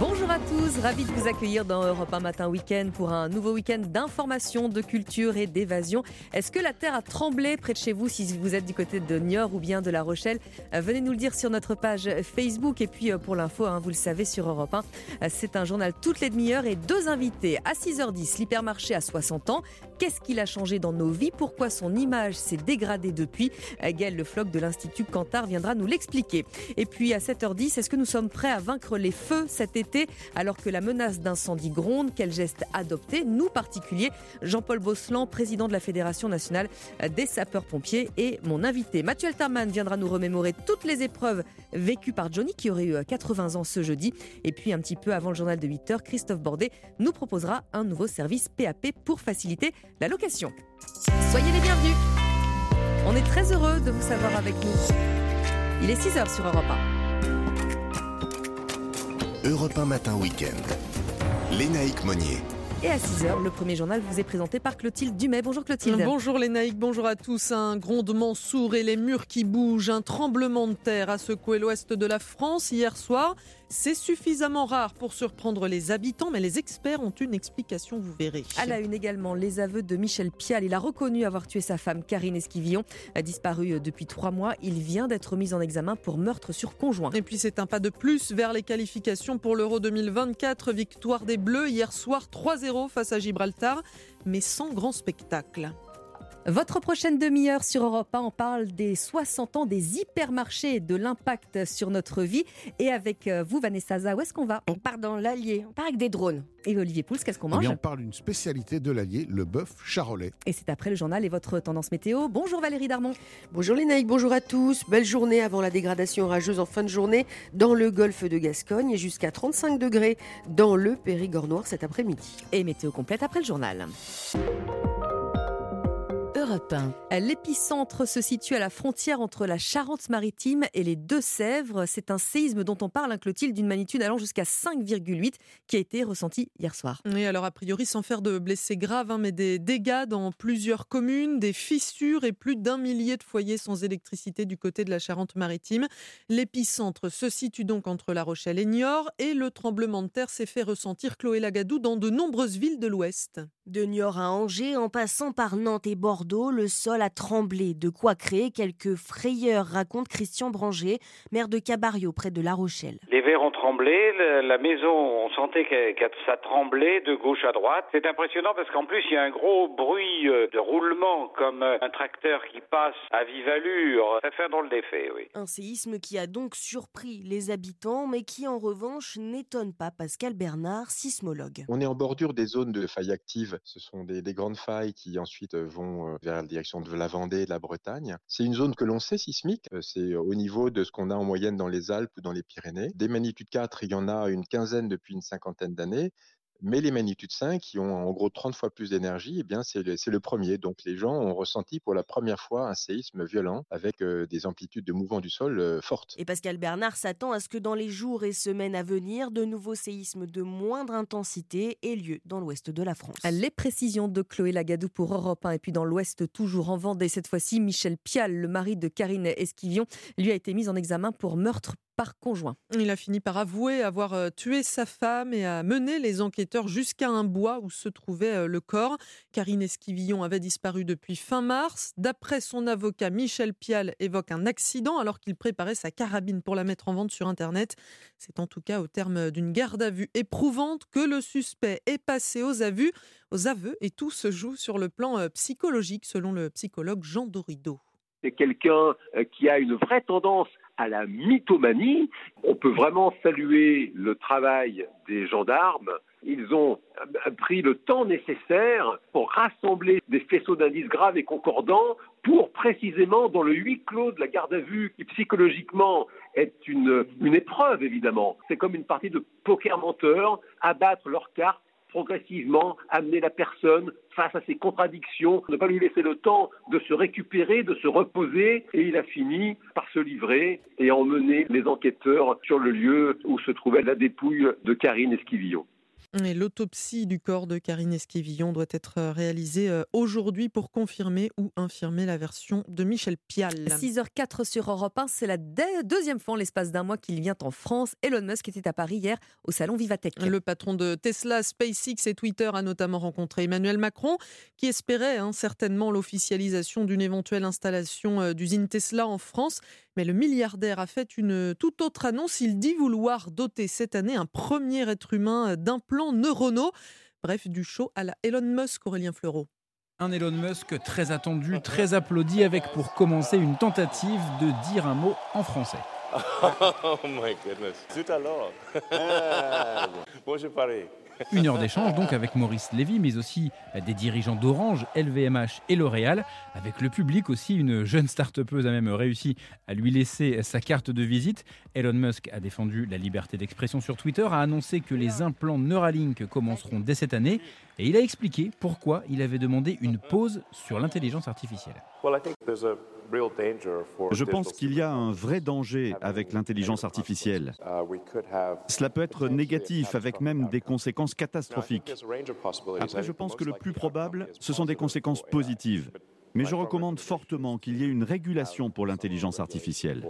Bonjour à tous, ravi de vous accueillir dans Europe 1 Matin Week-end pour un nouveau week-end d'information, de culture et d'évasion. Est-ce que la terre a tremblé près de chez vous si vous êtes du côté de Niort ou bien de La Rochelle? Euh, Venez nous le dire sur notre page Facebook et puis euh, pour l'info, hein, vous le savez sur Europe 1, euh, c'est un journal toutes les demi-heures et deux invités à 6h10, l'hypermarché à 60 ans. Qu'est-ce qu'il a changé dans nos vies? Pourquoi son image s'est dégradée depuis? Gaël Le Floch de l'Institut Cantar viendra nous l'expliquer. Et puis à 7h10, est-ce que nous sommes prêts à vaincre les feux cet été? Alors que la menace d'incendie gronde Quel geste adopter Nous particuliers, Jean-Paul Bosselan, président de la Fédération nationale des sapeurs-pompiers et mon invité Mathieu Alterman viendra nous remémorer toutes les épreuves vécues par Johnny qui aurait eu 80 ans ce jeudi. Et puis un petit peu avant le journal de 8h, Christophe Bordet nous proposera un nouveau service PAP pour faciliter la location. Soyez les bienvenus On est très heureux de vous savoir avec nous. Il est 6h sur Europe 1. Europe 1 Matin Week-end. Lénaïque Monnier. Et à 6h, le premier journal vous est présenté par Clotilde Dumais. Bonjour Clotilde. Bonjour naïcs, bonjour à tous. Un grondement sourd et les murs qui bougent, un tremblement de terre a secoué l'ouest de la France hier soir. C'est suffisamment rare pour surprendre les habitants, mais les experts ont une explication, vous verrez. À la une également, les aveux de Michel Pial. Il a reconnu avoir tué sa femme Karine Esquivillon, a disparu depuis trois mois. Il vient d'être mis en examen pour meurtre sur conjoint. Et puis c'est un pas de plus vers les qualifications pour l'Euro 2024. Victoire des Bleus hier soir 3-0 face à Gibraltar, mais sans grand spectacle. Votre prochaine demi-heure sur Europe 1, on parle des 60 ans des hypermarchés et de l'impact sur notre vie. Et avec euh, vous, Vanessa Za, où est-ce qu'on va? On part dans l'Allier, on part avec des drones. Et Olivier Pouls, qu'est-ce qu'on Eh mange? bien, on parle d'une spécialité de l'Allier, le bœuf charolais. Et c'est après le journal et votre tendance météo. Bonjour Valérie Darmon. Bonjour les naïcs, bonjour à tous. Belle journée avant la dégradation orageuse en fin de journée dans le golfe de Gascogne et jusqu'à 35 degrés dans le Périgord noir cet après-midi. Et météo complète après le journal. Europe 1. L'épicentre se situe à la frontière entre la Charente-Maritime et les Deux-Sèvres. C'est un séisme dont on parle, un Clotilde, d'une magnitude allant jusqu'à 5,8 qui a été ressenti hier soir. Oui, alors a priori sans faire de blessés graves, hein, mais des dégâts dans plusieurs communes, des fissures et plus d'un millier de foyers sans électricité du côté de la Charente-Maritime. L'épicentre se situe donc entre La Rochelle et Niort et le tremblement de terre s'est fait ressentir, Chloé Lagadou, dans de nombreuses villes de l'Ouest. De Niort à Angers, en passant par Nantes et Bordeaux, le sol a tremblé. De quoi créer quelques frayeurs, raconte Christian Branger, maire de Cabario, près de La Rochelle. Les verres ont tremblé, la maison, on sentait que, ça tremblait de gauche à droite. C'est impressionnant parce qu'en plus, il y a un gros bruit euh, de roulement comme euh, un tracteur qui passe à vive allure. Ça fait un drôle d'effet, oui. Un séisme qui a donc surpris les habitants, mais qui en revanche n'étonne pas Pascal Bernard, sismologue. On est en bordure des zones de failles actives. Ce sont des, des grandes failles qui ensuite euh, vont euh, vers la direction de la Vendée de la Bretagne. C'est une zone que l'on sait sismique. Euh, C'est au niveau de ce qu'on a en moyenne dans les Alpes ou dans les Pyrénées. Des magnitudes 4, il y en a une quinzaine depuis une cinquantaine d'années. Mais les magnitudes 5, qui ont en gros 30 fois plus d'énergie, eh bien c'est le, c'est le premier. Donc les gens ont ressenti pour la première fois un séisme violent avec euh, des amplitudes de mouvement du sol euh, fortes. Et Pascal Bernard s'attend à ce que dans les jours et semaines à venir, de nouveaux séismes de moindre intensité aient lieu dans l'ouest de la France. Les précisions de Chloé Lagadou pour Europe 1 et puis dans l'Ouest, toujours en Vendée, cette fois-ci, Michel Pial, le mari de Karine Esquivion, lui a été mis en examen pour meurtre par conjoint. Il a fini par avouer avoir euh, tué sa femme et a mené les enquêteurs jusqu'à un bois où se trouvait euh, le corps. Karine Esquivillon avait disparu depuis fin mars. D'après son avocat, Michel Pial évoque un accident alors qu'il préparait sa carabine pour la mettre en vente sur Internet. C'est en tout cas au terme d'une garde à vue éprouvante que le suspect est passé aux aveux, aux aveux et tout se joue sur le plan euh, psychologique selon le psychologue Jean Dorido. c'est quelqu'un qui a une vraie tendance à la mythomanie. On peut vraiment saluer le travail des gendarmes. Ils ont pris le temps nécessaire pour rassembler des faisceaux d'indices graves et concordants pour précisément dans le huis clos de la garde à vue qui psychologiquement est une, une épreuve évidemment. C'est comme une partie de poker menteur, abattre leurs cartes progressivement amener la personne face à ses contradictions, ne pas lui laisser le temps de se récupérer, de se reposer, et il a fini par se livrer et emmener les enquêteurs sur le lieu où se trouvait la dépouille de Karine Esquivillon. L'autopsie du corps de Karine Esquivillon doit être euh, réalisée euh, aujourd'hui pour confirmer ou infirmer la version de Michel Pial. 6h04 sur Europe 1, c'est la deuxième fois en l'espace d'un mois qu'il vient en France. Elon Musk était à Paris hier au salon Vivatech. Le patron de Tesla, SpaceX et Twitter a notamment rencontré Emmanuel Macron, qui espérait hein, certainement l'officialisation d'une éventuelle installation euh, d'usine Tesla en France. Mais le milliardaire a fait une toute autre annonce. Il dit vouloir doter cette année un premier être humain d'implants neuronaux. Bref, du show à la Elon Musk, Aurélien Fleureau. Un Elon Musk très attendu, très applaudi, avec pour commencer une tentative de dire un mot en français. Oh my goodness. Tout alors. bon, je parie. Une heure d'échange donc avec Maurice Lévy, mais aussi des dirigeants d'Orange, LVMH et L'Oréal. Avec le public aussi, une jeune start-upeuse a même réussi à lui laisser sa carte de visite. Elon Musk a défendu la liberté d'expression sur Twitter, a annoncé que les implants Neuralink commenceront dès cette année et il a expliqué pourquoi il avait demandé une pause sur l'intelligence artificielle. Je pense qu'il y a un vrai danger avec l'intelligence artificielle. Cela peut être négatif avec même des conséquences catastrophiques. Après, je pense que le plus probable, ce sont des conséquences positives. Mais je recommande fortement qu'il y ait une régulation pour l'intelligence artificielle.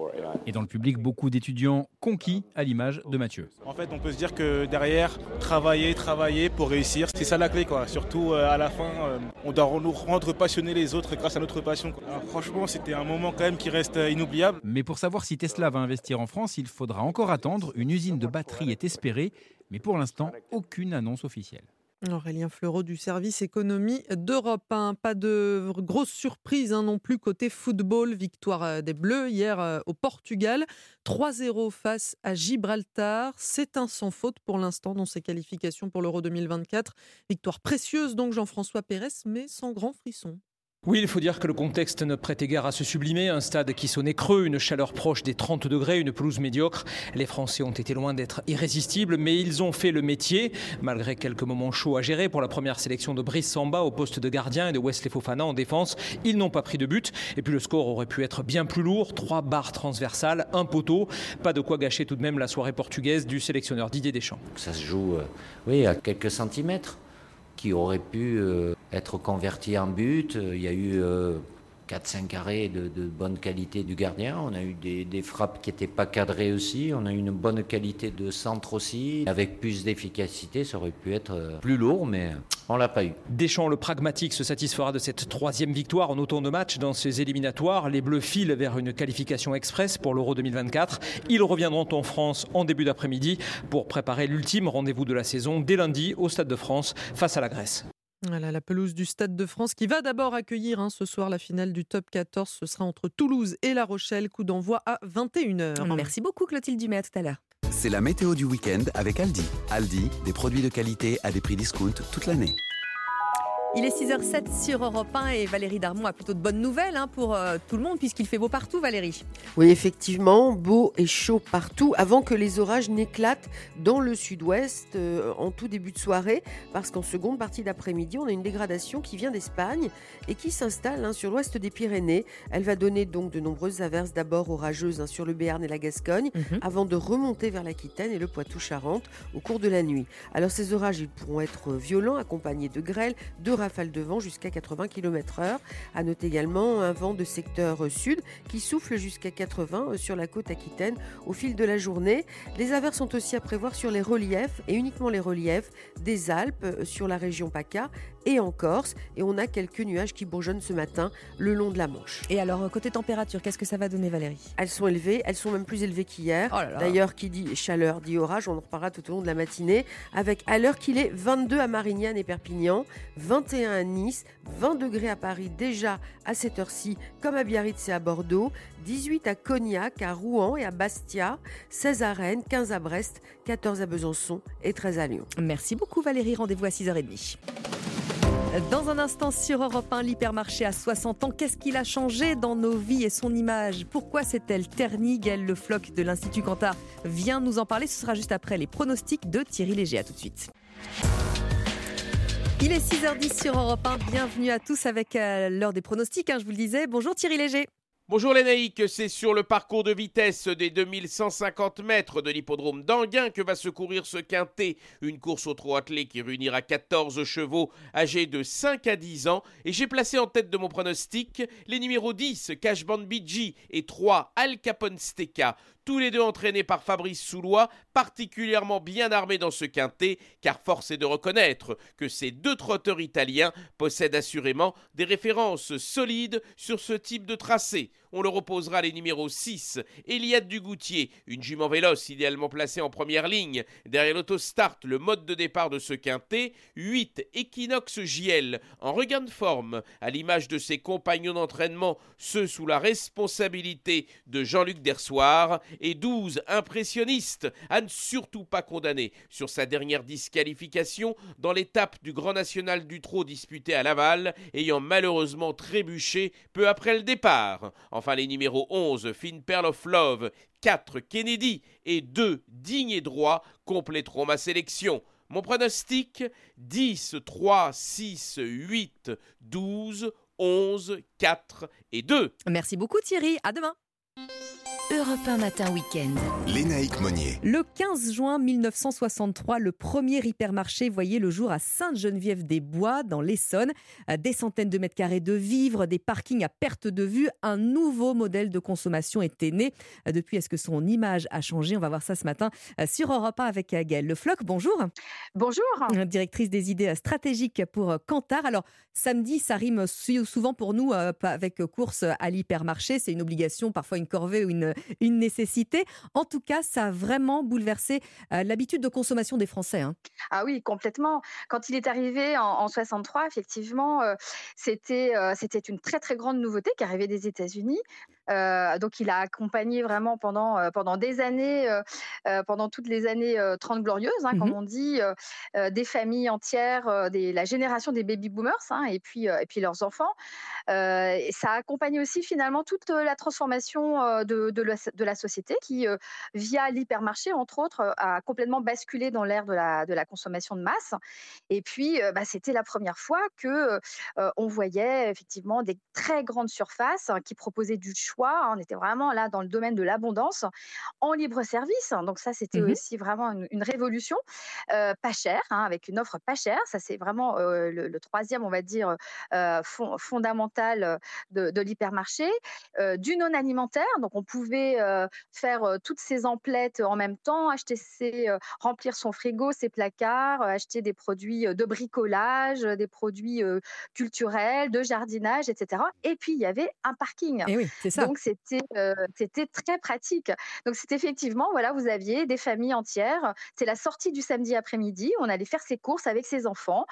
Et dans le public, beaucoup d'étudiants conquis à l'image de Mathieu. En fait, on peut se dire que derrière, travailler, travailler pour réussir, c'est ça la clé. Quoi. Surtout euh, à la fin, euh, on doit nous rendre passionnés les autres grâce à notre passion. franchement, c'était un moment quand même qui reste euh, inoubliable. Mais pour savoir si Tesla va investir en France, il faudra encore attendre. Une usine de batterie est espérée, mais pour l'instant, aucune annonce officielle. Aurélien Fleureau du service économie d'Europe 1. Pas de grosse surprise hein, non plus côté football. Victoire euh, des Bleus hier euh, au Portugal. 3-0 face à Gibraltar. C'est un sans faute pour l'instant dans ses qualifications pour l'Euro 2024. Victoire précieuse donc Jean-François Pérez, mais sans grand frisson. Oui, il faut dire que le contexte ne prêtait guère à se sublimer. Un stade qui sonnait creux, une chaleur proche des 30 degrés, une pelouse médiocre. Les Français ont été loin d'être irrésistibles, mais ils ont fait le métier. Malgré quelques moments chauds à gérer pour la première sélection de Brice Samba au poste de gardien et de Wesley Fofana en défense, ils n'ont pas pris de but. Et puis le score aurait pu être bien plus lourd. Trois barres transversales, un poteau. Pas de quoi gâcher tout de même la soirée portugaise du sélectionneur Didier Deschamps. Ça se joue, euh, oui, à quelques centimètres qui aurait pu euh, être converti en but. Il y a eu 4-5 arrêts de, bonne qualité du gardien. On a eu des, frappes qui n'étaient pas cadrées aussi. On a eu une bonne qualité de centre aussi. Avec plus d'efficacité, ça aurait pu être euh, plus lourd, mais on l'a pas eu. Deschamps, le pragmatique, se satisfera de cette troisième victoire en autant de matchs dans ces éliminatoires. Les Bleus filent vers une qualification express pour l'Euro 2024. Ils reviendront en France en début d'après-midi pour préparer l'ultime rendez-vous de la saison dès lundi au Stade de France face à la Grèce. Voilà, la pelouse du Stade de France qui va d'abord accueillir hein, ce soir la finale du top 14. Ce sera entre Toulouse et La Rochelle. Coup d'envoi à 21h. Merci beaucoup Clotilde Dumais, à tout à l'heure. C'est la météo du week-end avec Aldi. Aldi, des produits de qualité à des prix discount toute l'année. Il est 6h07 sur Europe 1 et Valérie Darmon a plutôt de bonnes nouvelles hein, pour euh, tout le monde puisqu'il fait beau partout, Valérie. Oui, effectivement, beau et chaud partout avant que les orages n'éclatent dans le sud-ouest euh, en tout début de soirée parce qu'en seconde partie d'après-midi, on a une dégradation qui vient d'Espagne et qui s'installe hein, sur l'ouest des Pyrénées. Elle va donner donc de nombreuses averses d'abord orageuses hein, sur le Béarn et la Gascogne mhm. avant de remonter vers l'Aquitaine et le Poitou-Charentes au cours de la nuit. Alors ces orages, ils pourront être violents, accompagnés de grêles, de rafales de vent jusqu'à 80 km/h. À noter également un vent de secteur sud qui souffle jusqu'à 80 sur la côte aquitaine au fil de la journée. Les averses sont aussi à prévoir sur les reliefs et uniquement les reliefs des Alpes sur la région PACA et en Corse. Et on a quelques nuages qui bourgeonnent ce matin le long de la Manche. Et alors, côté température, qu'est-ce que ça va donner, Valérie? Elles sont élevées, elles sont même plus élevées qu'hier. Oh D'ailleurs, qui dit chaleur dit orage, on en reparlera tout au long de la matinée. Avec à l'heure qu'il est 22 à Marignane et Perpignan, 21 à Nice, 20 degrés à Paris déjà à cette heure-ci, comme à Biarritz et à Bordeaux, 18 à Cognac, à Rouen et à Bastia, 16 à Rennes, 15 à Brest, 14 à Besançon et 13 à Lyon. Merci beaucoup Valérie, rendez-vous à 6h30. Dans un instant sur Europe 1, l'hypermarché à 60 ans, qu'est-ce qu'il a changé dans nos vies et son image? Pourquoi s'est-elle ternie Gaël Le Floc de l'Institut Cantar vient nous en parler. Ce sera juste après les pronostics de Thierry Léger. À tout de suite. Il est 6h10 sur Europe 1. Bienvenue à tous avec euh, l'heure des pronostics, hein, je vous le disais. Bonjour Thierry Léger. Bonjour les naïcs, c'est sur le parcours de vitesse des 2150 mètres de l'hippodrome d'Anguin que va se courir ce quintet, une course au trot qui réunira 14 chevaux âgés de 5 à 10 ans. Et j'ai placé en tête de mon pronostic les numéros 10 Cashban Bidji et 3 Al Capone Steka tous les deux entraînés par Fabrice Soulois, particulièrement bien armés dans ce quintet, car force est de reconnaître que ces deux trotteurs italiens possèdent assurément des références solides sur ce type de tracé. On leur opposera les numéros 6, Eliade Dugoutier, une jument véloce idéalement placée en première ligne, derrière l'autostart, le mode de départ de ce quintet, 8, Equinox JL, en regain de forme, à l'image de ses compagnons d'entraînement, ceux sous la responsabilité de Jean-Luc Dersoir, et 12 impressionnistes à ne surtout pas condamner sur sa dernière disqualification dans l'étape du Grand National du Trot disputé à Laval, ayant malheureusement trébuché peu après le départ. Enfin les numéros 11 Fine Pearl of Love, 4 Kennedy et 2 Digne et Droit compléteront ma sélection. Mon pronostic 10, 3, 6, 8, 12, 11, 4 et 2. Merci beaucoup Thierry, à demain. Europe 1 Matin Week-end. Lénaïque Monnier. Le 15 juin 1963, le premier hypermarché voyait le jour à Sainte-Geneviève-des-Bois, dans l'Essonne. Des centaines de mètres carrés de vivres, des parkings à perte de vue. Un nouveau modèle de consommation était né. Depuis, est-ce que son image a changé? On va voir ça ce matin sur Europe 1 avec Gaëlle Le Floc. Bonjour. Bonjour. Directrice des idées stratégiques pour Kantar. Alors, samedi, ça rime souvent pour nous avec course à l'hypermarché. C'est une obligation, parfois une corvée ou une une nécessité. En tout cas, ça a vraiment bouleversé euh, l'habitude de consommation des Français. Hein. Ah oui, complètement. Quand il est arrivé en, 63, effectivement, euh, c'était euh, c'était une très très grande nouveauté qui arrivait des États-Unis. Donc, il a accompagné vraiment pendant, pendant des années, pendant toutes les années 30 glorieuses, hein, comme mmh on dit, des familles entières, des, la génération des baby boomers hein, et, puis, et puis leurs enfants. Et ça a accompagné aussi finalement toute la transformation de, de, de la société qui, euh, via l'hypermarché, entre autres, euh, a complètement basculé dans l'ère de la, de la consommation de masse. Et puis, euh, bah, c'était la première fois que on voyait effectivement des très grandes surfaces hein, qui proposaient du choix. On était vraiment là dans le domaine de l'abondance en libre service. Donc ça, c'était mmh aussi vraiment une, révolution, pas chère, hein, avec une offre pas chère. Ça, c'est vraiment le, troisième, on va dire, fondamental de, de l'hypermarché. du non alimentaire, donc on pouvait euh, faire euh, toutes ces emplettes en même temps, acheter ses, euh, remplir son frigo, ses placards, acheter des produits de bricolage, des produits culturels, de jardinage, etc. Et puis il y avait un parking. Et oui, c'est ça. Donc c'était c'était très pratique. Donc c'est effectivement voilà, vous aviez des familles entières. C'est la sortie du samedi après-midi. On allait faire ses courses avec ses enfants.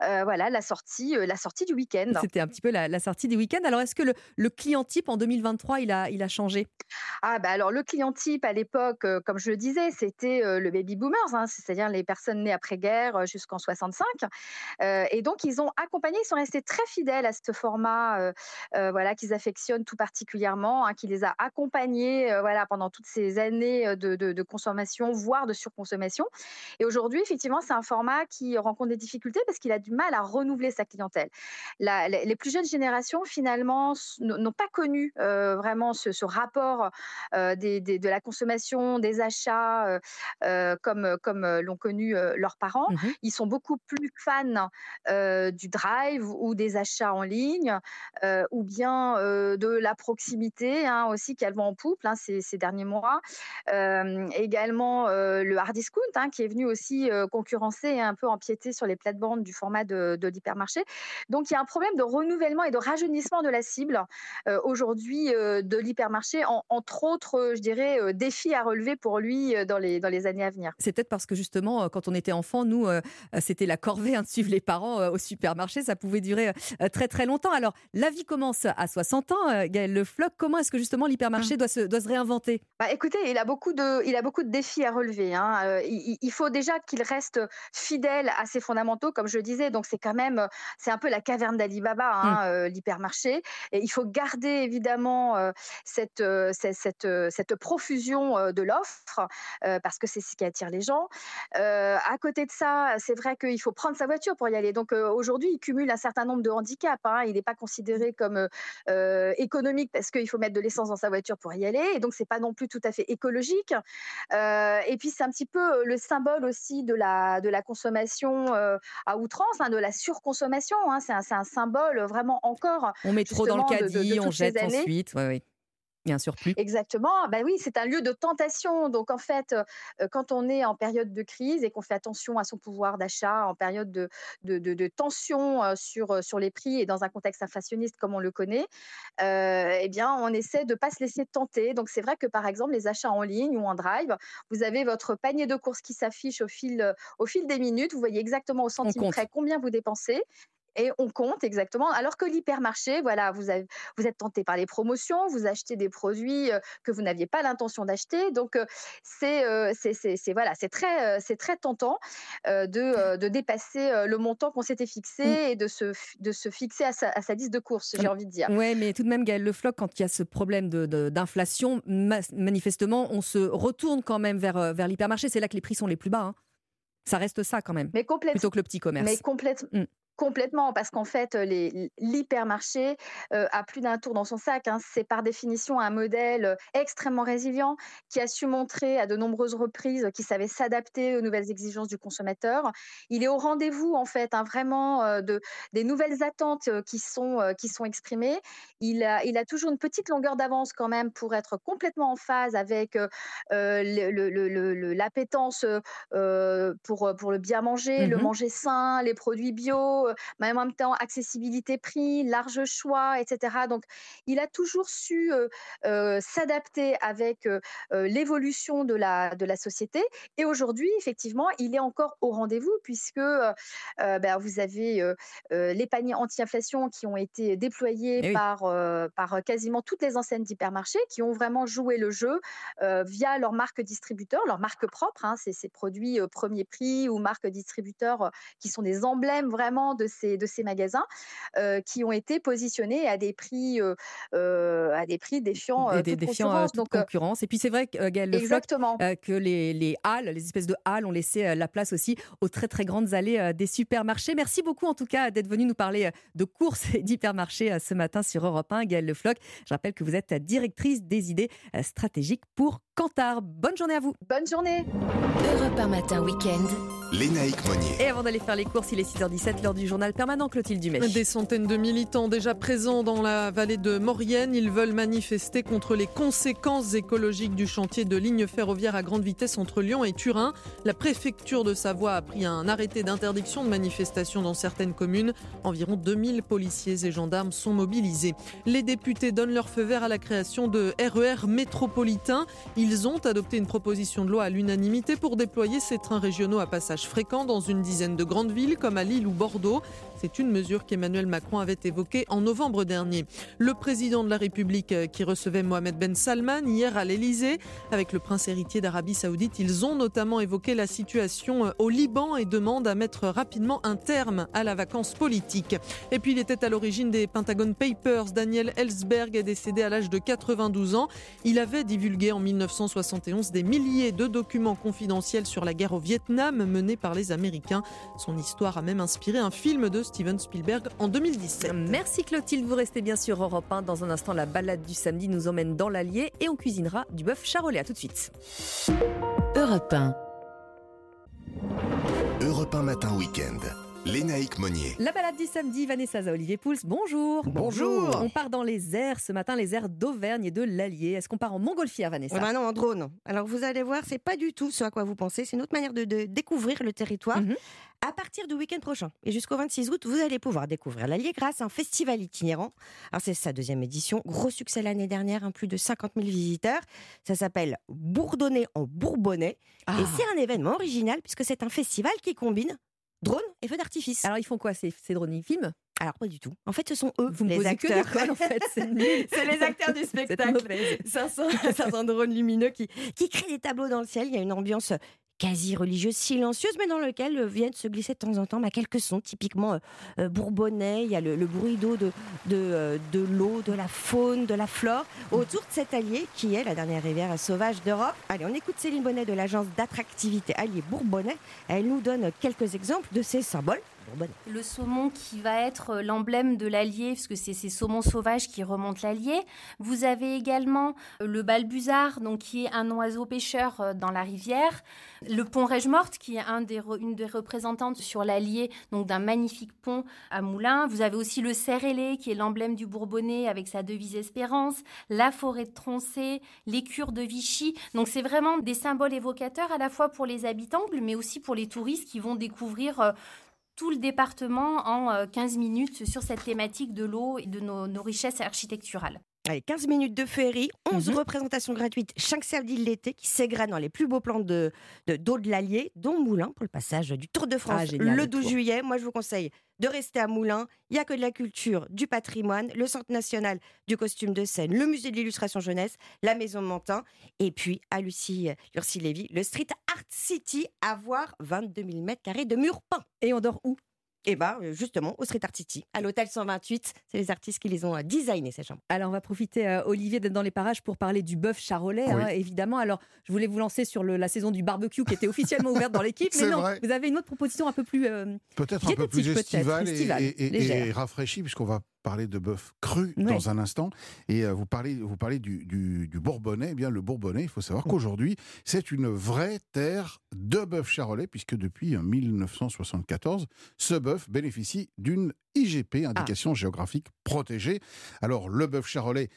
voilà la sortie la sortie du week-end. C'était un petit peu la, sortie du week-end. Alors est-ce que le, le client type en 2023 il a il a changé? Ah bah alors le client type à l'époque, euh, comme je le disais, c'était euh, le baby boomers, hein, c'est-à-dire les personnes nées après-guerre euh, jusqu'en 65. et donc ils ont accompagné, ils sont restés très fidèles à ce format, voilà, qu'ils affectionnent tout particulièrement, hein, qui les a accompagnés, voilà, pendant toutes ces années de, consommation, voire de surconsommation. Et aujourd'hui, effectivement, c'est un format qui rencontre des difficultés parce qu'il a du mal à renouveler sa clientèle. les, plus jeunes générations, finalement, n'ont pas connu vraiment ce, ce rapport euh, de la consommation, des achats, euh, euh, comme, comme l'ont connu leurs parents. Mmh Ils sont beaucoup plus fans du drive ou des achats en ligne, ou bien de la proximité hein, aussi qu'elles vont en pouple hein, ces, derniers mois. également le hard discount hein, qui est venu aussi concurrencer et un peu empiéter sur les plates-bandes du format de, l'hypermarché. Donc il y a un problème de renouvellement et de rajeunissement de la cible aujourd'hui de l'hypermarché, entre autre, je dirais, euh, défi à relever pour lui euh, dans les, dans les années à venir. C'est peut-être parce que justement, euh, quand on était enfant, nous, c'était la corvée de suivre les parents au supermarché. Ça pouvait durer très très longtemps. Alors, la vie commence à 60 ans. Gaël Le Floc, comment est-ce que justement l'hypermarché mmh. doit, se, doit se réinventer? Bah, Écoutez, il a, beaucoup de, il a beaucoup de défis à relever. Hein. Il, faut déjà qu'il reste fidèle à ses fondamentaux, comme je le disais. Donc, c'est quand même, c'est un peu la caverne d'Alibaba, hein, mmh. l'hypermarché. Et il faut garder évidemment cette, cette euh, cette, profusion euh, de l'offre, euh, parce que c'est ce qui attire les gens. à côté de ça, c'est vrai qu'il faut prendre sa voiture pour y aller. Donc aujourd'hui, il cumule un certain nombre de handicaps. Hein. Il n'est pas considéré comme économique parce qu'il qu'il faut mettre de l'essence dans sa voiture pour y aller, et donc c'est pas non plus tout à fait écologique. et puis c'est un petit peu le symbole aussi de la, de la consommation à outrance, hein, de la surconsommation. Hein. c'est un, un, symbole vraiment encore. On met trop dans le caddie, on jette ensuite. Ouais, oui un surplus. Exactement. Ben oui, c'est un lieu de tentation. Donc en fait, euh, quand on est en période de crise et qu'on fait attention à son pouvoir d'achat, en période de, de, tension euh, sur, euh, sur les prix et dans un contexte inflationniste comme on le connaît, eh bien, on essaie de ne pas se laisser tenter. Donc c'est vrai que par exemple, les achats en ligne ou en drive, vous avez votre panier de courses qui s'affiche au fil, au fil des minutes. Vous voyez exactement au centime près combien vous dépensez et on compte exactement. Alors que l'hypermarché, voilà, vous, avez, vous êtes tenté par les promotions, vous achetez des produits euh, que vous n'aviez pas l'intention d'acheter. Donc, euh, euh, c'est c'est voilà, c'est très, c'est très tentant de, de, dépasser le montant qu'on s'était fixé mmh. et de se, de se fixer à sa, à sa liste de courses, j'ai envie de dire. Oui, mais tout de même, Gaël Le Floc, quand il y a ce problème d'inflation, de, manifestement, on se retourne quand même vers, vers l'hypermarché. C'est là que les prix sont les plus bas. Hein. Ça reste ça quand même. Mais plutôt que le petit commerce. Mais complètement. Mmh. Complètement, parce qu'en fait, l'hypermarché a plus d'un tour dans son sac. Hein. C'est par définition un modèle extrêmement résilient qui a su montrer à de nombreuses reprises qu'il savait s'adapter aux nouvelles exigences du consommateur. Il est au rendez-vous, en fait, hein, vraiment de, des nouvelles attentes qui sont, qui sont exprimées. Il a, il a toujours une petite longueur d'avance quand même pour être complètement en phase avec l'appétence pour, pour le bien manger, le mmh manger sain, les produits bio mais en même temps accessibilité prix, large choix, etc. Donc, il a toujours su s'adapter avec l'évolution de la, de la société. Et aujourd'hui, effectivement, il est encore au rendez-vous puisque ben, vous avez les paniers anti-inflation qui ont été déployés eh par, par quasiment toutes les enseignes d'hypermarchés qui ont vraiment joué le jeu via leur marque distributeur, leur marque propre, hein, c'est ces produits premier prix ou marque distributeur qui sont des emblèmes vraiment de ces, de ces magasins euh, qui ont été positionnés à des prix, euh, euh, à des prix défiant, des, toute défiant concurrence. Donc, concurrence. Et puis c'est vrai, Gaël Le Exactement. que les, les, halles, les espèces de halles ont laissé la place aussi aux très très grandes allées des supermarchés. Merci beaucoup en tout cas d'être venu nous parler de courses et d'hypermarchés ce matin sur Europe 1. Gaël Le Floch, je rappelle que vous êtes directrice des idées stratégiques pour Cantar. Bonne journée à vous. Bonne journée. Europe 1 matin week-end. Lénaïque Monnier. Et avant d'aller faire les courses, il est 6h17, l'heure du journal permanent Clotilde Dumais. Des centaines de militants déjà présents dans la vallée de Maurienne. Ils veulent manifester contre les conséquences écologiques du chantier de ligne ferroviaire à grande vitesse entre Lyon et Turin. La préfecture de Savoie a pris un arrêté d'interdiction de manifestation dans certaines communes. Environ 2000 policiers et gendarmes sont mobilisés. Les députés donnent leur feu vert à la création de RER métropolitains. Ils ont adopté une proposition de loi à l'unanimité pour déployer ces trains régionaux à passage fréquent dans une dizaine de grandes villes comme à Lille ou Bordeaux. C'est une mesure qu'Emmanuel Macron avait évoquée en novembre dernier. Le président de la République euh, qui recevait Mohamed Ben Salman hier à l'Elysée avec le prince héritier d'Arabie Saoudite, ils ont notamment évoqué la situation euh, au Liban et demandent à mettre rapidement un terme à la vacance politique. Et puis il était à l'origine des Pentagon Papers. Daniel Ellsberg est décédé à l'âge de 92 ans. Il avait divulgué en 1971 des milliers de documents confidentiels sur la guerre au Vietnam menée par les Américains. Son histoire a même inspiré un film de Steven Spielberg en 2017. Merci Clotilde, vous restez bien sur Europe 1. Dans un instant, la balade du samedi nous emmène dans l'Allier et on cuisinera du bœuf charolais. À tout de suite. Europe 1. Europe 1 matin week-end. Lénaïque Monnier. La balade du samedi, Vanessa Olivier Pouls, bonjour. Bonjour. On part dans les airs ce matin, les airs d'Auvergne et de l'Allier. Est-ce qu'on part en montgolfière, Vanessa eh ben Non, en drone. Alors vous allez voir, c'est pas du tout ce à quoi vous pensez. C'est une autre manière de, découvrir le territoire. Mhm. À partir du week-end prochain et jusqu'au 26 août, vous allez pouvoir découvrir l'Allier grâce à un festival itinérant. Alors c'est sa deuxième édition, gros succès l'année dernière, un hein, plus de 50 000 visiteurs. Ça s'appelle Bourdonner en Bourbonnais et ah. c'est un événement original puisque c'est un festival qui combine drone et feux d'artifice. Alors ils font quoi ces, ces drones? Ils filment? Alors pas du tout. En fait, ce sont eux Vous les acteurs. en fait, c'est les acteurs du spectacle. 500, 500 drones lumineux qui, qui créent des tableaux dans le ciel. Il y a une ambiance quasi religieuse, silencieuse, mais dans lequel euh, viennent se glisser de temps en temps bah, quelques sons typiquement euh, euh, bourbonnais. Il y a le, bruit d'eau, de, l'eau, de la faune, de la flore, autour de cet allié qui est la dernière rivière sauvage d'Europe. Allez, on écoute Céline Bonnet de l'agence d'attractivité Allier Bourbonnais. Elle nous donne quelques exemples de ces symboles Le saumon qui va être l'emblème de l'Allier, parce que c'est ces saumons sauvages qui remontent l'Allier. Vous avez également le balbuzard, donc qui est un oiseau pêcheur euh, dans la rivière. Le pont Rège-Morte, qui est un des une des représentantes sur l'Allier, donc d'un magnifique pont à Moulins. Vous avez aussi le cerf qui est l'emblème du Bourbonnais avec sa devise Espérance. La forêt de Troncé, les de Vichy. Donc c'est vraiment des symboles évocateurs à la fois pour les habitants, mais aussi pour les touristes qui vont découvrir euh, tout le département en 15 euh, minutes sur cette thématique de l'eau et de nos, richesses architecturales. Allez, 15 minutes de féerie, 11 mhm. représentations gratuites chaque samedi de l'été qui s'égrènent dans les plus beaux plans de, d'eau de, l'Allier, dont Moulins pour le passage du Tour de France ah, le 12 juillet. Moi, je vous conseille de rester à Moulins. Il n'y a que de la culture, du patrimoine, le Centre national du costume de scène, le musée de l'illustration jeunesse, la Maison Mantin, et puis à Lucie, Lucie Lévy, le Street Art City, à voir 22 000 m2 de murs peints. Et on dort où? Eh bien, justement, au Street Art City, à l'hôtel 128. C'est les artistes qui les ont euh, designés, ces chambres. Alors, on va profiter, euh, Olivier, d'être dans les parages pour parler du bœuf charolais, hein, évidemment. Alors, je voulais vous lancer sur la saison du barbecue qui était officiellement ouverte dans l'équipe. mais non, vous avez une autre proposition un peu plus. Euh, peut-être un peu plus estivale, et, et, et rafraîchie, puisqu'on va parler de bœuf cru dans un instant. Et euh, vous parlez, vous parlez du, du, Bourbonnais. Eh bien, le Bourbonnais, il faut savoir mm. qu'aujourd'hui, c'est une vraie terre de bœuf charolais, puisque depuis 1974, euh, ce bœuf bénéficie d'une IGP, ah. indication géographique protégée. Alors, le bœuf charolais,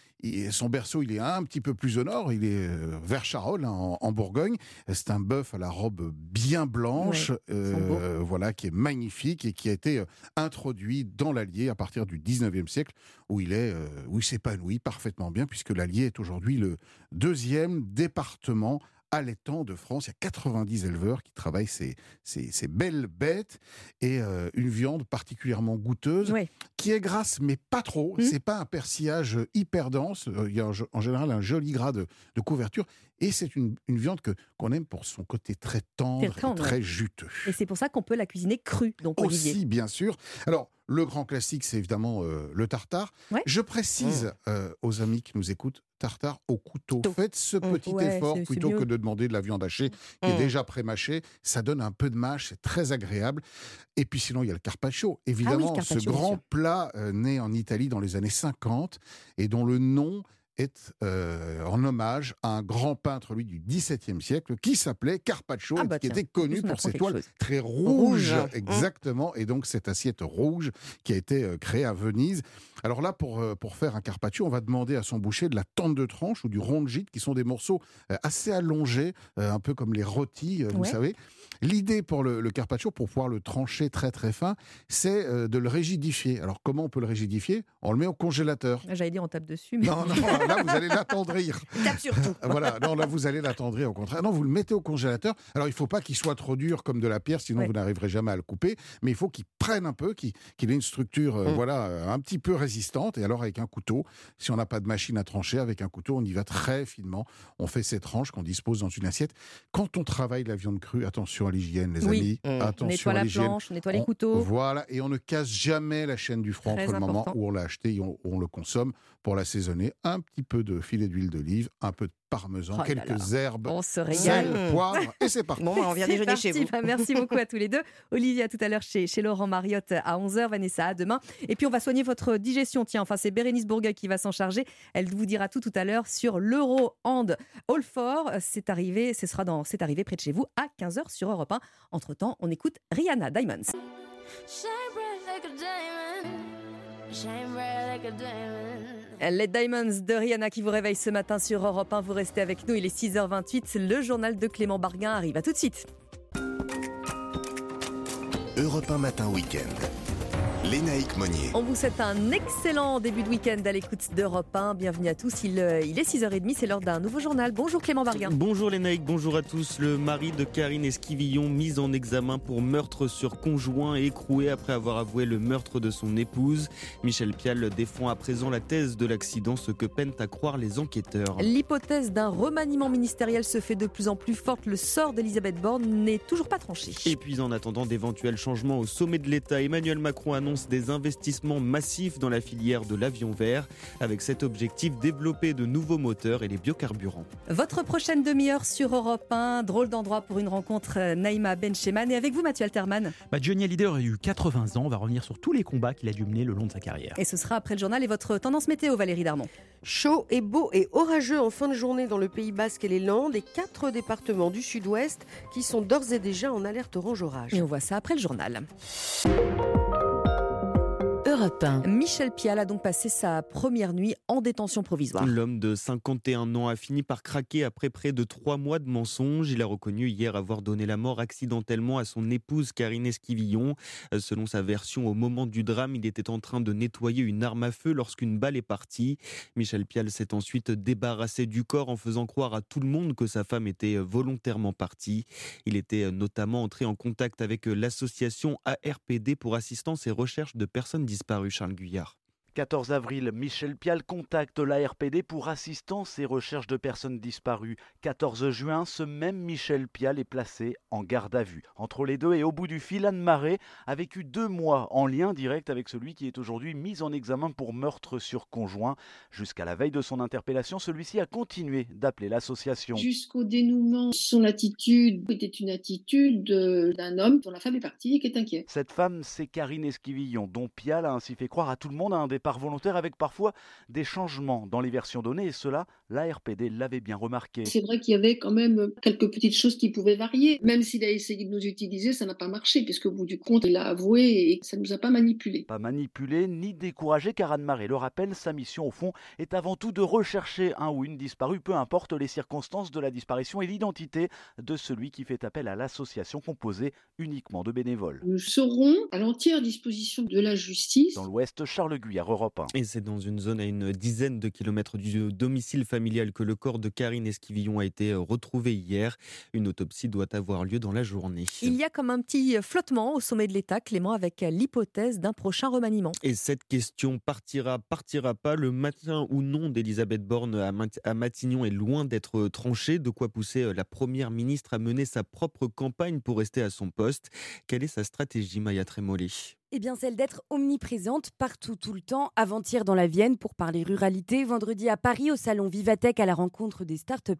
son berceau, il est un petit peu plus au nord, il est euh, vers Charolles, hein, en, Bourgogne. C'est un bœuf à la robe bien blanche, euh, voilà, qui est magnifique et qui a été euh, introduit dans l'Allier à partir du 19e siècle, où il est, où il s'épanouit parfaitement bien, puisque l'Allier est aujourd'hui le deuxième département allaitant de France. Il y a 90 éleveurs qui travaillent ces, ces, belles bêtes et euh, une viande particulièrement goûteuse qui est grasse mais pas trop. Mmh. C'est pas un persillage hyper dense. Euh, il y a en général un joli gras de, couverture et c'est une, viande que qu'on aime pour son côté très tendre, et très juteux. Et c'est pour ça qu'on peut la cuisiner crue, donc Aussi, bien sûr. Alors le grand classique, c'est évidemment euh, le tartare. Je précise mmh. aux amis qui nous écoutent, tartare au couteau. Faites ce mmh, petit effort plutôt que de demander de la viande hachée qui est mmh. déjà pré-mâchée. Ça donne un peu de mâche, c'est très agréable. Et puis sinon, il y a le carpaccio. Ah Évidemment, ce grand plat euh, né en Italie dans les années 50 et dont le nom est euh, en hommage à un grand peintre, lui, du XVIIe siècle, qui s'appelait Carpaccio, ah bah qui était connu pour ses toiles très rouges, hein. exactement, et donc cette assiette rouge qui a été euh, créée à Venise. Alors là, pour, euh, pour faire un carpaccio, on va demander à son boucher de la tente de tranche ou du rongite, qui sont des morceaux assez allongés, un peu comme les rôtis, vous savez. L'idée pour le, le, carpaccio, pour pouvoir le trancher très très fin, c'est de le rigidifier. Alors comment on peut le rigidifier? On le met au congélateur. J'allais dire on tape dessus. Mais... Non, non, là, vous allez l'attendrir. Tape surtout. voilà, non, là, vous allez l'attendrir au contraire. Non, vous le mettez au congélateur. Alors, il ne faut pas qu'il soit trop dur comme de la pierre, sinon vous n'arriverez jamais à le couper. Mais il faut qu'il prenne un peu, qu'il ait une structure, euh, mm. voilà, euh, un petit peu résistante. Et alors, avec un couteau, si on n'a pas de machine à trancher, avec un couteau, on y va très finement. On fait ces tranches qu'on dispose dans une assiette. Quand on travaille la viande crue, attention à l'hygiène, les amis. Mm. Attention on nettoie la planche, on nettoie les couteaux. Voilà, et on ne casse jamais la chaîne du front entre le moment où on l'a acheté et on le consomme pour l'assaisonner. Un petit peu de filet d'huile d'olive, un peu de parmesan, oh quelques herbes, on se régale. poivre, et c'est parti. Bon, on vient déjeuner chez vous. Bah, merci beaucoup à tous les deux. Olivier, à tout à l'heure chez, chez Laurent Mariotte à 11h, Vanessa à demain. Et puis on va soigner votre digestion. Tiens, enfin, c'est Bérénice Bourgueil qui va s'en charger. Elle vous dira tout tout à l'heure sur l'Euro Hand All For. C'est arrivé, ce sera dans, c'est arrivé près de chez vous à 15h sur Europe 1. Entre-temps, on écoute Rihanna Diamonds. Les Diamonds de Rihanna qui vous réveille ce matin sur Europe 1. Vous restez avec nous, il est 6h28. Le journal de Clément Barguin arrive. À tout de suite. Europe 1 Matin Week-end. Lénaïque Monnier. On vous souhaite un excellent début de week-end à l'écoute d'Europe 1. Bienvenue à tous. Il, euh, il est 6h30, c'est l'heure d'un nouveau journal. Bonjour Clément Barguin. Bonjour Lénaïque, bonjour à tous. Le mari de Karine Esquivillon, mis en examen pour meurtre sur conjoint et écroué après avoir avoué le meurtre de son épouse. Michel Pial défend à présent la thèse de l'accident, ce que peinent à croire les enquêteurs. L'hypothèse d'un remaniement ministériel se fait de plus en plus forte. Le sort d'Elisabeth Borne n'est toujours pas tranché. Et puis en attendant d'éventuels changements au sommet de l'État, Emmanuel Macron annonce annonce des investissements massifs dans la filière de l'avion vert, avec cet objectif développer de nouveaux moteurs et les biocarburants. Votre prochaine demi-heure sur Europe 1, drôle d'endroit pour une rencontre euh, Naïma Bencheman. Et avec vous, Mathieu Alterman. Bah, Johnny Hallyday aurait eu 80 ans. On va revenir sur tous les combats qu'il a dû mener le long de sa carrière. Et ce sera après le journal et votre tendance météo, Valérie Darmon. Chaud et beau et orageux en fin de journée dans le Pays Basque et les Landes et quatre départements du sud-ouest qui sont d'ores et déjà en alerte orange orage. Et on voit ça après le journal. Michel Pial a donc passé sa première nuit en détention provisoire. L'homme de 51 ans a fini par craquer après près de trois mois de mensonges. Il a reconnu hier avoir donné la mort accidentellement à son épouse Karine Esquivillon. Selon sa version, au moment du drame, il était en train de nettoyer une arme à feu lorsqu'une balle est partie. Michel Pial s'est ensuite débarrassé du corps en faisant croire à tout le monde que sa femme était volontairement partie. Il était notamment entré en contact avec l'association ARPD pour assistance et recherche de personnes disparues disparu, Charles Guyard. 14 avril, Michel Pial contacte l'ARPD pour assistance et recherche de personnes disparues. 14 juin, ce même Michel Pial est placé en garde à vue. Entre les deux et au bout du fil, Anne Marais a vécu deux mois en lien direct avec celui qui est aujourd'hui mis en examen pour meurtre sur conjoint. Jusqu'à la veille de son interpellation, celui-ci a continué d'appeler l'association. Jusqu'au dénouement, son attitude était une attitude d'un homme dont la femme est partie et qui est inquiet. Cette femme, c'est Karine Esquivillon, dont Pial a ainsi fait croire à tout le monde à un départ volontaire avec parfois des changements dans les versions données et cela, la RPD l'avait bien remarqué. C'est vrai qu'il y avait quand même quelques petites choses qui pouvaient varier. Même s'il a essayé de nous utiliser, ça n'a pas marché puisque au bout du compte, il a avoué et ça ne nous a pas manipulé. Pas manipulé ni découragé car Anne-Marie le rappelle, sa mission au fond est avant tout de rechercher un ou une disparue, peu importe les circonstances de la disparition et l'identité de celui qui fait appel à l'association composée uniquement de bénévoles. Nous serons à l'entière disposition de la justice. Dans l'Ouest, Charles Guyard, et c'est dans une zone à une dizaine de kilomètres du domicile familial que le corps de Karine Esquivillon a été euh, retrouvé hier. Une autopsie doit avoir lieu dans la journée. Il y a comme un petit flottement au sommet de l'État, Clément, avec l'hypothèse d'un prochain remaniement. Et cette question partira, partira pas. Le matin ou non d'Elisabeth Borne à Matignon est loin d'être tranché. De quoi pousser euh, la première ministre à mener sa propre campagne pour rester à son poste. Quelle est sa stratégie, Maya Trémollet? Eh bien, celle d'être omniprésente partout, tout le temps. Avant-hier dans la Vienne pour parler ruralité, vendredi à Paris au salon Vivatech à la rencontre des start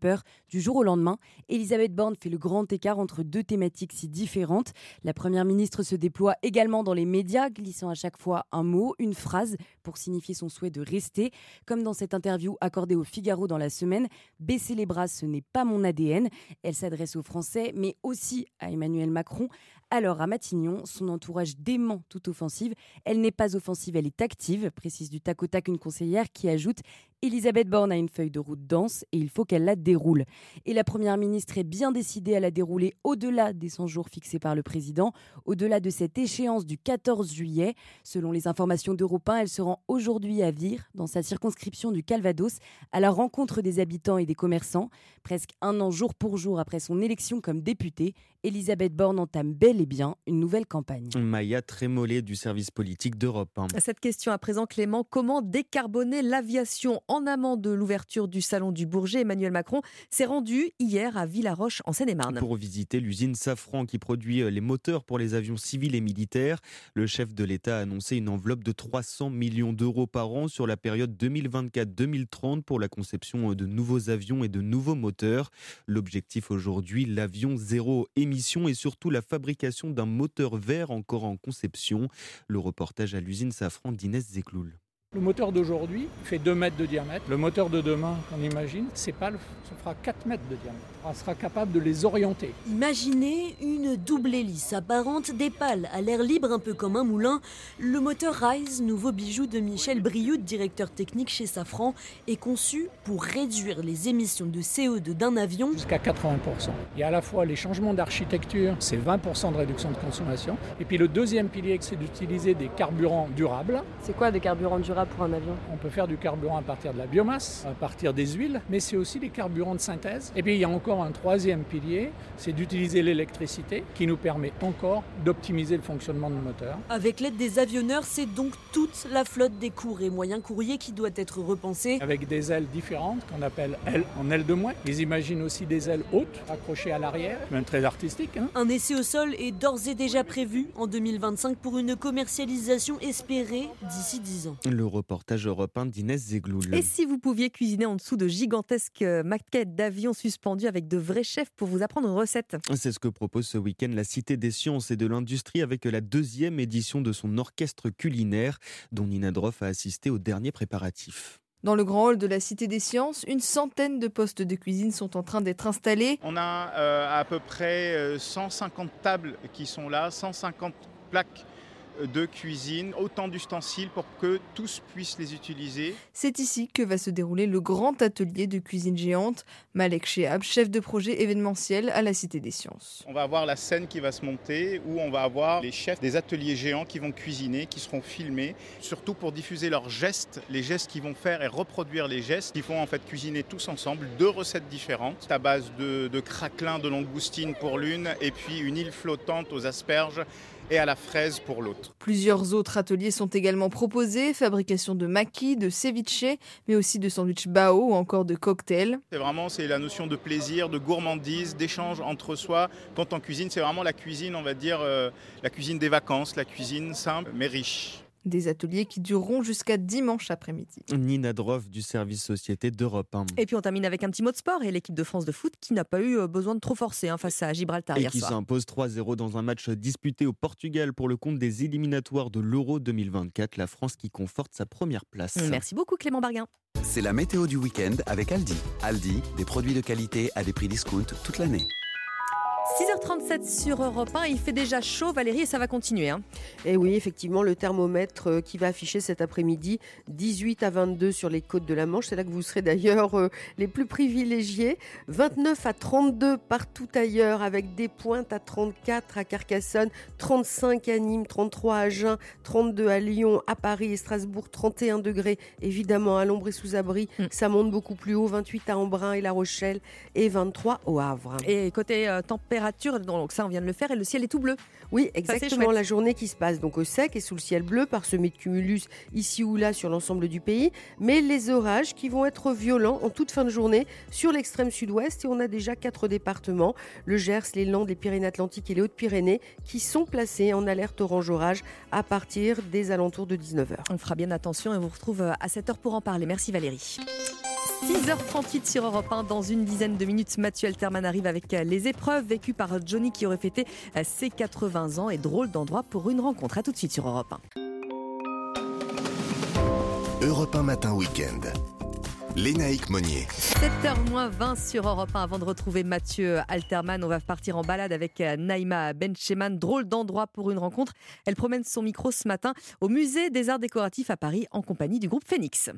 Du jour au lendemain, Elisabeth Borne fait le grand écart entre deux thématiques si différentes. La première ministre se déploie également dans les médias, glissant à chaque fois un mot, une phrase pour signifier son souhait de rester. Comme dans cette interview accordée au Figaro dans la semaine, baisser les bras, ce n'est pas mon ADN. Elle s'adresse aux Français, mais aussi à Emmanuel Macron. Alors à Matignon, son entourage dément toute offensive. Elle n'est pas offensive, elle est active, précise du tac au tac une conseillère qui ajoute Elisabeth Borne a une feuille de route dense et il faut qu'elle la déroule. Et la Première ministre est bien décidée à la dérouler au-delà des 100 jours fixés par le président, au-delà de cette échéance du 14 juillet. Selon les informations d'Europe 1, elle se rend aujourd'hui à Vire, dans sa circonscription du Calvados, à la rencontre des habitants et des commerçants. Presque un an jour pour jour après son élection comme députée, Elisabeth Borne entame bel et bien une nouvelle campagne. Maya Trémollet du service politique d'Europe 1. Cette question à présent, Clément, comment décarboner l'aviation en amont de l'ouverture du salon du Bourget, Emmanuel Macron s'est rendu hier à Villaroche en Seine-et-Marne. Pour visiter l'usine Safran qui produit euh, les moteurs pour les avions civils et militaires, le chef de l'État a annoncé une enveloppe de 300 millions d'euros par an sur la période 2024-2030 pour la conception euh, de nouveaux avions et de nouveaux moteurs. L'objectif aujourd'hui, l'avion zéro émission et surtout la fabrication d'un moteur vert encore en conception. Le reportage à l'usine Safran d'Inès Zekloul. Le moteur d'aujourd'hui fait 2 mètres de diamètre. Le moteur de demain, on imagine, c'est pas, ça fera 4 mètres de diamètre. On sera capable de les orienter. Imaginez une double hélice apparente des pales à l'air libre, un peu comme un moulin. Le moteur Rise, nouveau bijou de Michel Brioude, directeur technique chez Safran, est conçu pour réduire les émissions de CO2 d'un avion jusqu'à 80%. Il y a à la fois les changements d'architecture, c'est 20% de réduction de consommation. Et puis le deuxième pilier, c'est d'utiliser des carburants durables. C'est quoi des carburants durables? Produira pour un avion On peut faire du carburant à partir de la biomasse, à partir des huiles, mais c'est aussi les carburants de synthèse. Et puis il y a encore un troisième pilier, c'est d'utiliser l'électricité qui nous permet encore d'optimiser le fonctionnement de moteur. Avec l'aide des avionneurs, c'est donc toute la flotte des courts et moyens courriers qui doit être repensée. Avec des ailes différentes qu'on appelle ailes en ailes de moins. Ils imaginent aussi des ailes hautes accrochées à l'arrière, même très artistique. Hein. un essai au sol est d'ores et déjà prévu en 2025 pour une commercialisation espérée d'ici 10 ans. Le reportage européen d'Inès Zegloul. Et si vous pouviez cuisiner en dessous de gigantesques maquettes d'avions suspendus avec de vrais chefs pour vous apprendre une recette? C'est ce que propose ce week-end la Cité des sciences et de l'industrie avec la deuxième édition de son orchestre culinaire dont Nina Droff a assisté aux derniers préparatifs. Dans le grand hall de la Cité des Sciences, une centaine de postes de cuisine sont en train d'être installés. On a euh, à peu près 150 euh, tables qui sont là, 150 plaques de cuisine, autant d'ustensiles pour que tous puissent les utiliser. C'est ici que va se dérouler le grand atelier de cuisine géante. Malek Shehab, chef de projet événementiel à la Cité des Sciences. On va avoir la scène qui va se monter où on va avoir les chefs des ateliers géants qui vont cuisiner, qui seront filmés, surtout pour diffuser leurs gestes, les gestes qu'ils vont faire et reproduire les gestes. Ils vont en fait cuisiner tous ensemble deux recettes différentes à base de, de craquelin de langoustine pour l'une et puis une île flottante aux asperges et à la fraise pour l'autre. Plusieurs autres ateliers sont également proposés, fabrication de maquis, de ceviche, mais aussi de sandwich bao ou encore de cocktails. C'est vraiment c'est la notion de plaisir, de gourmandise, d'échange entre soi. Quand on cuisine, c'est vraiment la cuisine, on va dire, euh, la cuisine des vacances, la cuisine simple mais riche. Des ateliers qui dureront jusqu'à dimanche après-midi. Nina Droff du service société d'Europe 1. Et puis on termine avec un petit mot de sport et l'équipe de France de foot qui n'a pas eu euh, besoin de trop forcer hein, face à Gibraltar et hier qui s'impose 3-0 dans un match disputé au Portugal pour le compte des éliminatoires de l'Euro 2024. La France qui conforte sa première place. Merci beaucoup Clément Barguin. C'est la météo du week-end avec Aldi. Aldi, des produits de qualité à des prix discount toute l'année. 6h37 sur Europe 1, il fait déjà chaud Valérie et ça va continuer. Hein. Et eh oui, effectivement, le thermomètre euh, qui va afficher cet après-midi 18 à 22 sur les côtes de la Manche, c'est là que vous serez d'ailleurs euh, les plus privilégiés. 29 à 32 partout ailleurs avec des pointes à 34 à Carcassonne, 35 à Nîmes, 33 à Agen, 32 à Lyon, à Paris et Strasbourg, 31 degrés évidemment à l'ombre et sous abri. Mm. Ça monte beaucoup plus haut, 28 à Embrun et La Rochelle et 23 au Havre. Et côté euh, température, donc ça on vient de le faire, et le ciel est tout bleu. Oui, exactement. La journée qui se passe donc au sec et sous le ciel bleu, parsemé de cumulus ici ou là sur l'ensemble du pays, mais les orages qui vont être violents en toute fin de journée sur l'extrême sud-ouest et on a déjà quatre départements, le Gers, les Landes, les Pyrénées-Atlantiques et les Hautes-Pyrénées, qui sont placés en alerte orange orage à partir des alentours de 19h. On fera bien attention et on vous retrouve à 7h pour en parler. Merci Valérie. 6h38 sur Europe 1. Dans une dizaine de minutes, Mathieu Alterman arrive avec les épreuves vécues par Johnny qui aurait fêté ses 80 ans et drôle d'endroit pour une rencontre. A tout de suite sur Europe 1. Europe 1 matin week-end. Lénaïque Monnier. 7h20 sur Europe 1. Avant de retrouver Mathieu Alterman, on va partir en balade avec Naïma Bencheman. Drôle d'endroit pour une rencontre. Elle promène son micro ce matin au musée des arts décoratifs à Paris en compagnie du groupe Phoenix.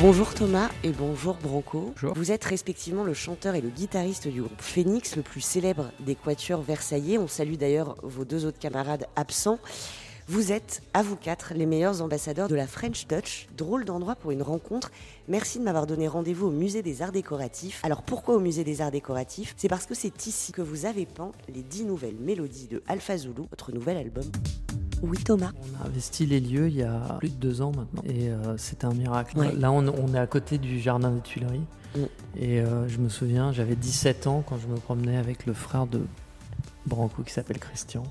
Bonjour Thomas et bonjour Branco. Vous êtes respectivement le chanteur et le guitariste du groupe Phoenix, le plus célèbre des quatuors versaillais. On salue d'ailleurs vos deux autres camarades absents. Vous êtes, à vous quatre, les meilleurs ambassadeurs de la French Touch. Drôle d'endroit pour une rencontre. Merci de m'avoir donné rendez-vous au Musée des Arts Décoratifs. Alors pourquoi au Musée des Arts Décoratifs? C'est parce que c'est ici que vous avez peint les dix nouvelles mélodies de Alpha Zulu, votre nouvel album. Oui, Thomas. On a investi les lieux il y a plus de deux ans maintenant. Et euh, c'était un miracle. Là, on, est à côté du jardin des Tuileries. Mm. Et euh, je me souviens, j'avais 17 ans quand je me promenais avec le frère de Branco qui s'appelle Christian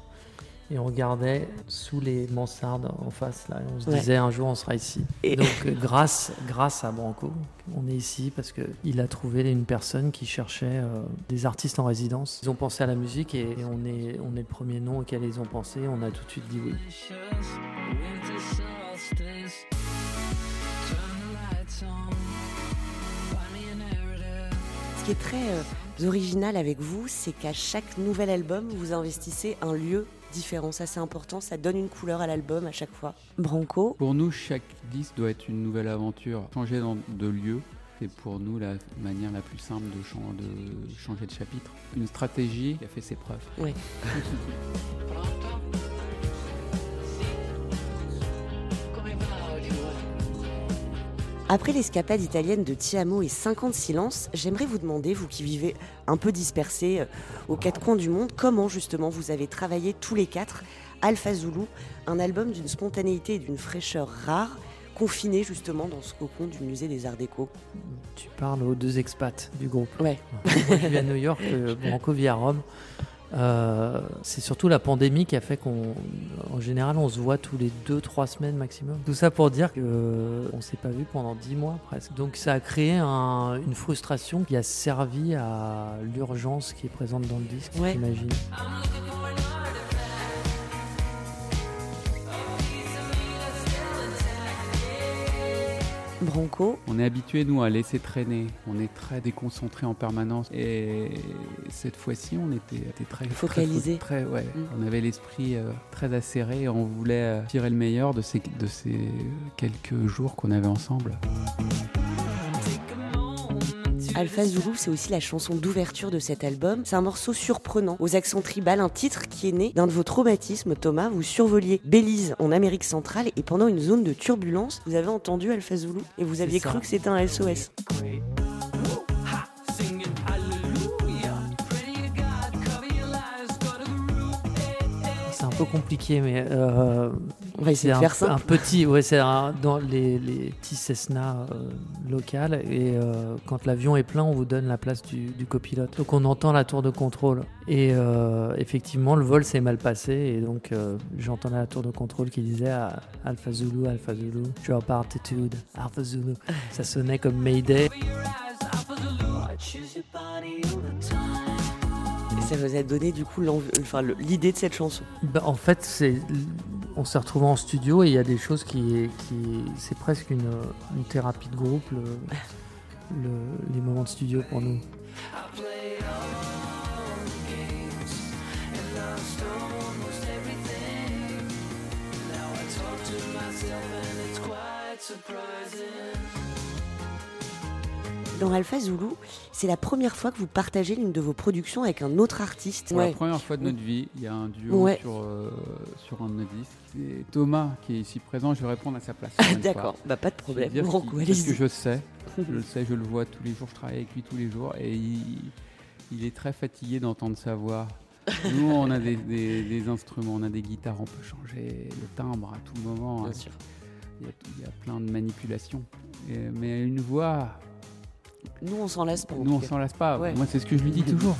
et on regardait sous les mansardes en face là, on se disait un jour on sera ici. Et donc euh, grâce grâce à Branco, on est ici parce que il a trouvé une personne qui cherchait euh, des artistes en résidence. Ils ont pensé à la musique et, on est on est le premier nom auquel ils ont pensé. On a tout de suite dit oui. Ce qui est très euh, original avec vous, c'est qu'à chaque nouvel album, vous investissez un lieu différent. Ça, c'est important. Ça donne une couleur à l'album à chaque fois. Branco Pour nous, chaque disque doit être une nouvelle aventure. Changer de lieu c'est pour nous la manière la plus simple de, de changer de chapitre. Une stratégie qui a fait ses preuves. Oui. Après l'escapade italienne de Tiamo et 50 silences, j'aimerais vous demander, vous qui vivez un peu dispersés euh, aux quatre coins du monde, comment justement vous avez travaillé tous les quatre Alpha Zulu, un album d'une spontanéité et d'une fraîcheur rare, confiné justement dans ce cocon du musée des Arts Déco? Tu parles aux deux expats du groupe. Ouais. Moi, je vis à New York, euh, Branco vit à Rome. Euh, c'est surtout la pandémie qui a fait qu'on, en général, on se voit tous les 2-3 semaines maximum. Tout ça pour dire qu'on ne s'est pas vu pendant 10 mois presque. Donc ça a créé une frustration qui a servi à l'urgence qui est présente dans le disque, j'imagine. Branco. On est habitué, nous, à laisser traîner. On est très déconcentré en permanence. Et cette fois-ci, on était, très focalisé. Très, ouais. Mm. On avait l'esprit euh, très acéré. On voulait euh, tirer le meilleur de ces, de ces quelques jours qu'on avait ensemble. Alpha Zulu, c'est aussi la chanson d'ouverture de cet album. C'est un morceau surprenant, aux accents tribal, un titre qui est né d'un de vos traumatismes, Thomas. Vous survoliez Belize en Amérique centrale et pendant une zone de turbulence, vous avez entendu Alpha Zulu et vous aviez cru que c'était un SOS. C'est un peu compliqué, mais euh, on va essayer de faire ça. Un petit, ouais, c'est dans les, petits Cessna euh, locales. Et euh, quand l'avion est plein, on vous donne la place du, copilote. Donc on entend la tour de contrôle. Et euh, effectivement, le vol s'est mal passé. Et donc j'entendais la tour de contrôle qui disait à Alpha Zulu, Alpha Zulu, drop altitude, Alpha Zulu. Ça sonnait comme Mayday. Et ça vous a donné du coup l'idée de cette chanson? Bah, En fait, c'est on s'est retrouvé en studio et il y a des choses qui, qui c'est presque une, thérapie de groupe les moments de studio pour nous. Dans Alpha Zulu, c'est la première fois que vous partagez l'une de vos productions avec un autre artiste. C'est la première fois de notre vie. Il y a un duo sur, euh, sur un de nos disques. C'est Thomas qui est ici présent. Je vais répondre à sa place. D'accord, bah, pas de problème. parce que je sais, je le sais, je le vois tous les jours. Je travaille avec lui tous les jours et il, est très fatigué d'entendre sa voix. Nous, on a des, instruments, on a des guitares, on peut changer le timbre à tout moment. Bien sûr. Il y, a, plein de manipulations. mais une voix, nous, on s'en lasse pas. Nous, on s'en lasse pas. Moi, c'est ce que je lui dis toujours.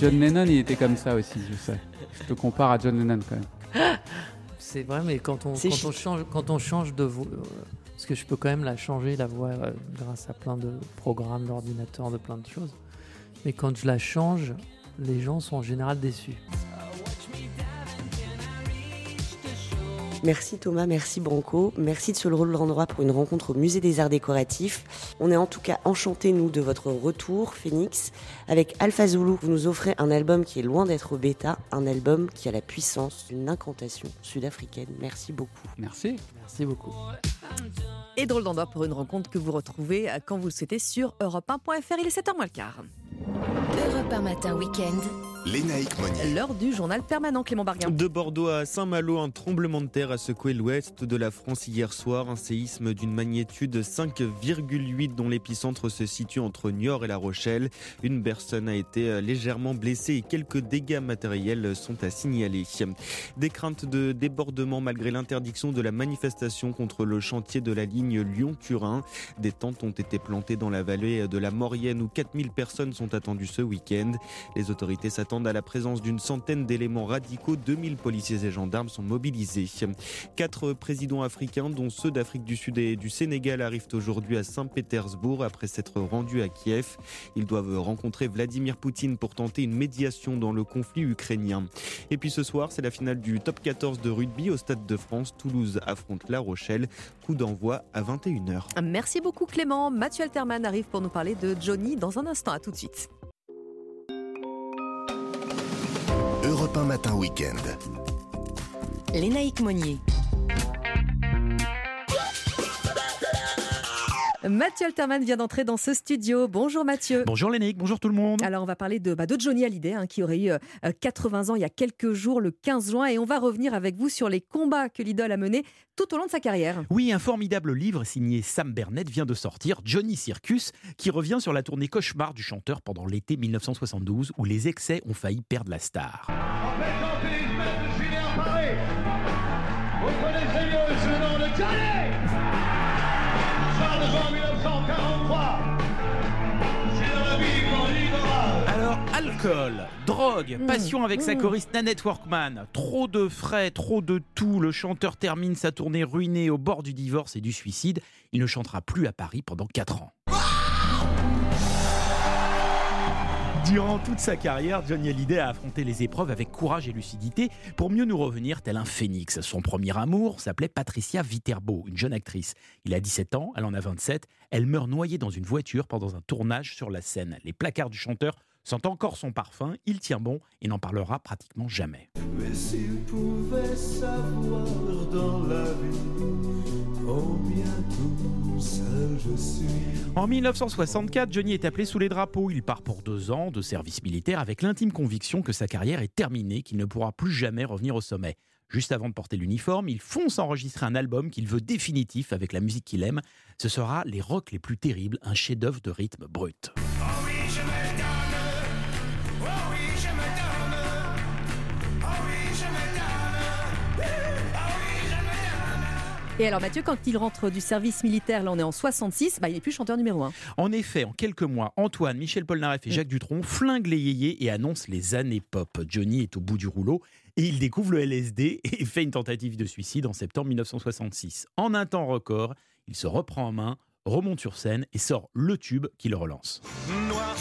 John Lennon, il était comme ça aussi, je sais. Je te compare à John Lennon quand même. C'est vrai, mais quand on, quand on, change, quand on change de voix, euh, parce que je peux quand même la changer, la voix, euh, grâce à plein de programmes, d'ordinateurs, de plein de choses. Mais quand je la change, les gens sont en général déçus. Merci Thomas, merci Branco, merci de se le rendre endroit pour une rencontre au Musée des Arts Décoratifs. On est en tout cas enchantés, nous, de votre retour, Phoenix. Avec Alpha Zulu, vous nous offrez un album qui est loin d'être bêta, un album qui a la puissance d'une incantation sud-africaine. Merci beaucoup. Merci. Merci beaucoup. Et drôle d'endroit pour une rencontre que vous retrouvez quand vous le souhaitez sur europe1.fr. Il est 7h moins le quart. Europe 1 matin week-end. Lénaïque Monnier. L'heure du journal permanent Clément Barguin. De Bordeaux à Saint-Malo, un tremblement de terre a secoué l'ouest de la France hier soir. Un séisme d'une magnitude 5,8 dont l'épicentre se situe entre Niort et La Rochelle. Une personne a été légèrement blessée et quelques dégâts matériels sont à signaler. Des craintes de débordement malgré l'interdiction de la manifestation contre le chantier de la ligne Lyon-Turin. Des tentes ont été plantées dans la vallée de la Maurienne où 4000 personnes sont attendues ce week-end. Les autorités s'attendent à la présence d'une centaine d'éléments radicaux. 2000 policiers et gendarmes sont mobilisés. Quatre présidents africains, dont ceux d'Afrique du Sud et du Sénégal, arrivent aujourd'hui à Saint-Pétersbourg après s'être rendus à Kiev. Ils doivent rencontrer Vladimir Poutine pour tenter une médiation dans le conflit ukrainien. Et puis ce soir, c'est la finale du top 14 de rugby au Stade de France. Toulouse affronte La Rochelle. Coup d'envoi à 21h. Merci beaucoup Clément. Mathieu Alterman arrive pour nous parler de Johnny dans un instant. À tout de suite. Matin Week-end. Lénaïque Monnier. Mathieu Alterman vient d'entrer dans ce studio. Bonjour Mathieu. Bonjour Lénique, bonjour tout le monde. Alors on va parler de, bah, de Johnny Hallyday hein, qui aurait eu 80 euh, ans il y a quelques jours, le 15 juin, et on va revenir avec vous sur les combats que l'idole a menés tout au long de sa carrière. Oui, un formidable livre signé Sam Bernett vient de sortir, Johnny Circus, qui revient sur la tournée cauchemar du chanteur pendant l'été 1972 où les excès ont failli perdre la star. Alcool, drogue, mmh. passion avec sa mmh. choriste Nanette Workman, trop de frais, trop de tout. Le chanteur termine sa tournée ruinée au bord du divorce et du suicide. Il ne chantera plus à Paris pendant 4 ans. Durant toute sa carrière, Johnny Hallyday a affronté les épreuves avec courage et lucidité pour mieux nous revenir tel un phénix. Son premier amour s'appelait Patricia Viterbo, une jeune actrice. Il a 17 ans, elle en a 27. Elle meurt noyée dans une voiture pendant un tournage sur la scène. Les placards du chanteur sentent encore son parfum, il tient bon et n'en parlera pratiquement jamais. Mais s'il pouvait savoir dans la vie en 1964, Johnny est appelé sous les drapeaux. Il part pour deux ans de service militaire avec l'intime conviction que sa carrière est terminée, qu'il ne pourra plus jamais revenir au sommet. Juste avant de porter l'uniforme, il fonce enregistrer un album qu'il veut définitif avec la musique qu'il aime. Ce sera Les Rocks les plus terribles, un chef-d'œuvre de rythme brut. Et alors Mathieu, quand il rentre du service militaire, là on est en 66, bah, il n'est plus chanteur numéro 1. En effet, en quelques mois, Antoine, Michel Polnareff et Jacques Dutronc flinguent les yéyés et annoncent les années pop. Johnny est au bout du rouleau et il découvre le LSD et fait une tentative de suicide en septembre 1966. En un temps record, il se reprend en main, remonte sur scène et sort le tube qui le relance. Noir.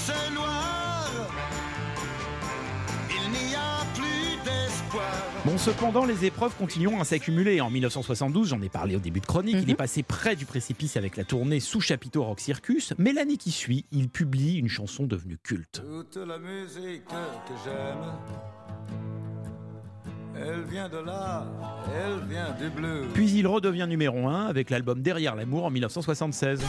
Bon, cependant, les épreuves continuent à s'accumuler. En 1972, j'en ai parlé au début de chronique, il est mhm. passé près du précipice avec la tournée sous chapiteau Rock Circus, mais l'année qui suit, il publie une chanson devenue culte. Toute la musique que j'aime, elle vient de là, elle vient du bleu. Puis il redevient numéro 1 avec l'album Derrière l'amour en 1976.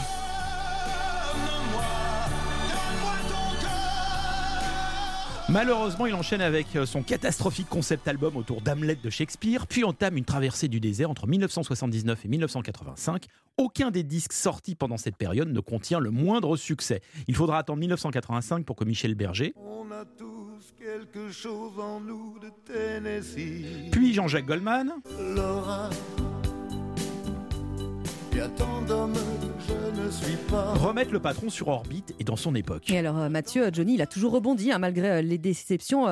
Malheureusement, il enchaîne avec euh, son catastrophique concept album autour d'Hamlet de Shakespeare, puis entame une traversée du désert entre 1979 et 1985. Aucun des disques sortis pendant cette période ne contient le moindre succès. Il faudra attendre 1985 pour que Michel Berger, On a tous quelque chose en nous de Tennessee. puis Jean-Jacques Goldman, Laura, je ne suis pas. Remettre le patron sur orbite et dans son époque. Et alors, euh, Mathieu, Johnny, il a toujours rebondi, hein, malgré euh, les déceptions.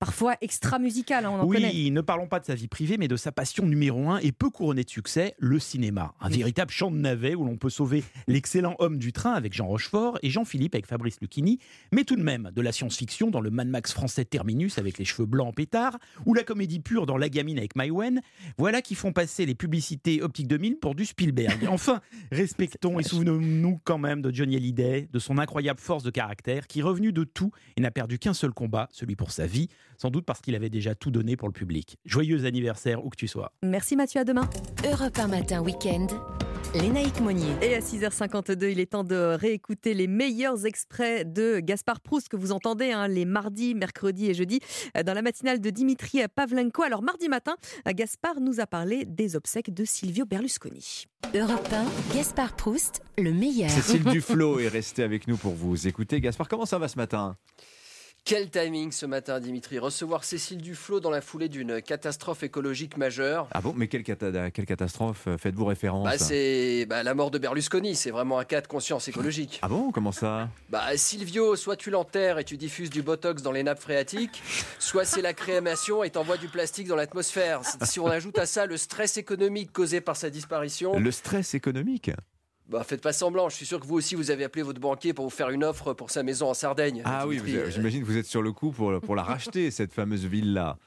Parfois extra musical hein, on en oui, ne parlons pas de sa vie privée, mais de sa passion numéro un et peu couronnée de succès, le cinéma. Un véritable champ de navet où l'on peut sauver l'excellent homme du train avec Jean Rochefort et Jean-Philippe avec Fabrice Lucchini, mais tout de même de la science-fiction dans le Mad Max français Terminus avec les cheveux blancs en pétard, ou la comédie pure dans La Gamine avec Maïwen, voilà qui font passer les publicités Optique 2000 pour du Spielberg. Enfin, respectons et souvenons-nous quand même de Johnny Hallyday, de son incroyable force de caractère, qui revenu de tout et n'a perdu qu'un seul combat, celui pour sa vie sans doute parce qu'il avait déjà tout donné pour le public. Joyeux anniversaire où que tu sois. Merci Mathieu, à demain. Europe 1 matin week-end. Lénaïque Monnier. Et à 6h52, il est temps de réécouter les meilleurs extraits de Gaspard Proust que vous entendez hein, les mardis, mercredis et jeudis dans la matinale de Dimitri Pavlenko. Alors mardi matin, Gaspard nous a parlé des obsèques de Silvio Berlusconi. Europe 1, Gaspard Proust, le meilleur. Cécile Duflo est restée avec nous pour vous écouter. Gaspard, comment ça va ce matin? Quel timing ce matin, Dimitri? Recevoir Cécile Duflot dans la foulée d'une catastrophe écologique majeure? Ah bon? Mais quelle, quelle catastrophe euh, faites-vous référence? Bah, C'est bah, la mort de Berlusconi. C'est vraiment un cas de conscience écologique. Ah bon? Comment ça? Bah Silvio, soit tu l'enterres et tu diffuses du botox dans les nappes phréatiques, soit c'est la crémation et t'envoies du plastique dans l'atmosphère. Si on ajoute à ça le stress économique causé par sa disparition. Le stress économique? Bah, faites pas semblant. Je suis sûr que vous aussi, vous avez appelé votre banquier pour vous faire une offre pour sa maison en Sardaigne. Ah oui, j'imagine que vous êtes sur le coup pour, pour la racheter, cette fameuse ville-là.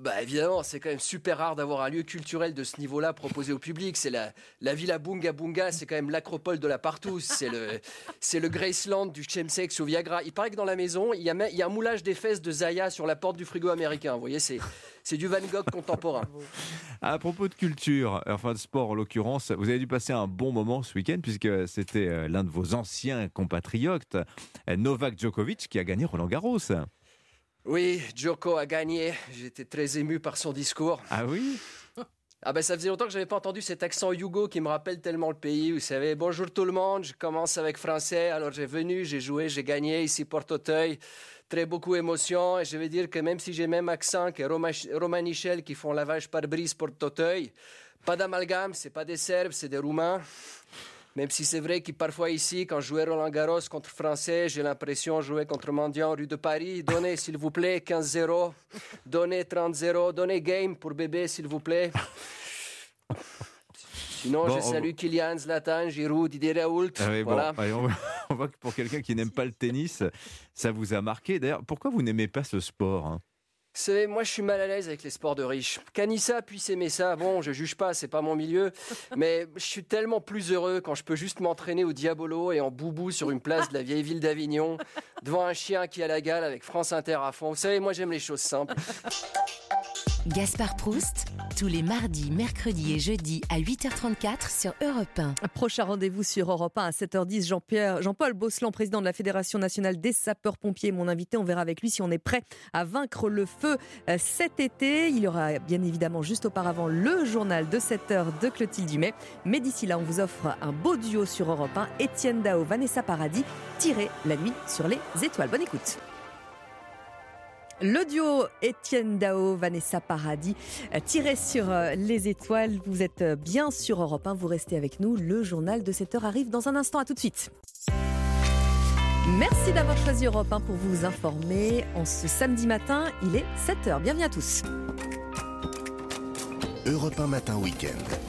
Bah évidemment, c'est quand même super rare d'avoir un lieu culturel de ce niveau-là proposé au public. C'est la, la Villa Bunga Bunga, c'est quand même l'acropole de la partout. C'est le, c'est le Graceland du chemsex au Viagra. Il paraît que dans la maison, il y a, il y a un moulage des fesses de Zaya sur la porte du frigo américain. Vous voyez, c'est, c'est du Van Gogh contemporain. À propos de culture, enfin de sport en l'occurrence, vous avez dû passer un bon moment ce week-end puisque c'était euh, l'un de vos anciens compatriotes, euh, Novak Djokovic, qui a gagné Roland Garros. Oui, Djoko a gagné. J'étais très ému par son discours. Ah oui ah ben ça faisait longtemps que j'avais pas entendu cet accent Yugo qui me rappelle tellement le pays. Vous savez, bonjour tout le monde, je commence avec français, alors j'ai venu, j'ai joué, j'ai gagné ici Porte-Auteuil. Très beaucoup d'émotions et je vais dire que même si j'ai même accent que Roma, Romanichel qui font lavage par brise Porte-Auteuil, pas d'amalgame, c'est pas des Serbes, c'est des Roumains. Même si c'est vrai que parfois ici, quand je jouais Roland Garros contre Français, j'ai l'impression de jouer contre Mendiant rue de Paris. Donnez, s'il vous plaît, 15-0. Donnez 30-0. Donnez game pour bébé, s'il vous plaît. Sinon, je salue Kylian, Zlatan, Giroud, Didier Raoult. Ah voilà. on, voit, que pour quelqu'un qui n'aime pas le tennis, ça vous a marqué. D'ailleurs, pourquoi vous n'aimez pas ce sport hein? Savez, moi je suis mal à l'aise avec les sports de riches. Canissa puisse aimer ça, bon, je juge pas, c'est pas mon milieu, mais je suis tellement plus heureux quand je peux juste m'entraîner au Diabolo et en boubou sur une place de la vieille ville d'Avignon, devant un chien qui a la gale avec France Inter à fond. Vous savez, moi j'aime les choses simples. Gaspard Proust, tous les mardis, mercredis et jeudis à 8h34 sur Europe 1. Prochain rendez-vous sur Europe 1 à 7h10. Jean-Pierre, Jean-Paul Bosselan, président de la Fédération nationale des sapeurs-pompiers, mon invité. On verra avec lui si on est prêt à vaincre le feu euh, cet été. Il y aura bien évidemment juste auparavant le journal de 7h de Clotilde Dumais. Mais d'ici là, on vous offre un beau duo sur Europe 1. Étienne Dao, Vanessa Paradis, tiré la nuit sur les étoiles. Bonne écoute. Le duo Étienne Dao, Vanessa Paradis, euh, tiré sur euh, les étoiles. Vous êtes euh, bien sur Europe 1, vous restez avec nous. Le journal de 7 heure arrive dans un instant. À tout de suite. Merci d'avoir choisi Europe 1 pour vous informer. En ce samedi matin, il est 7h. Bienvenue à tous. Europe 1 matin week-end.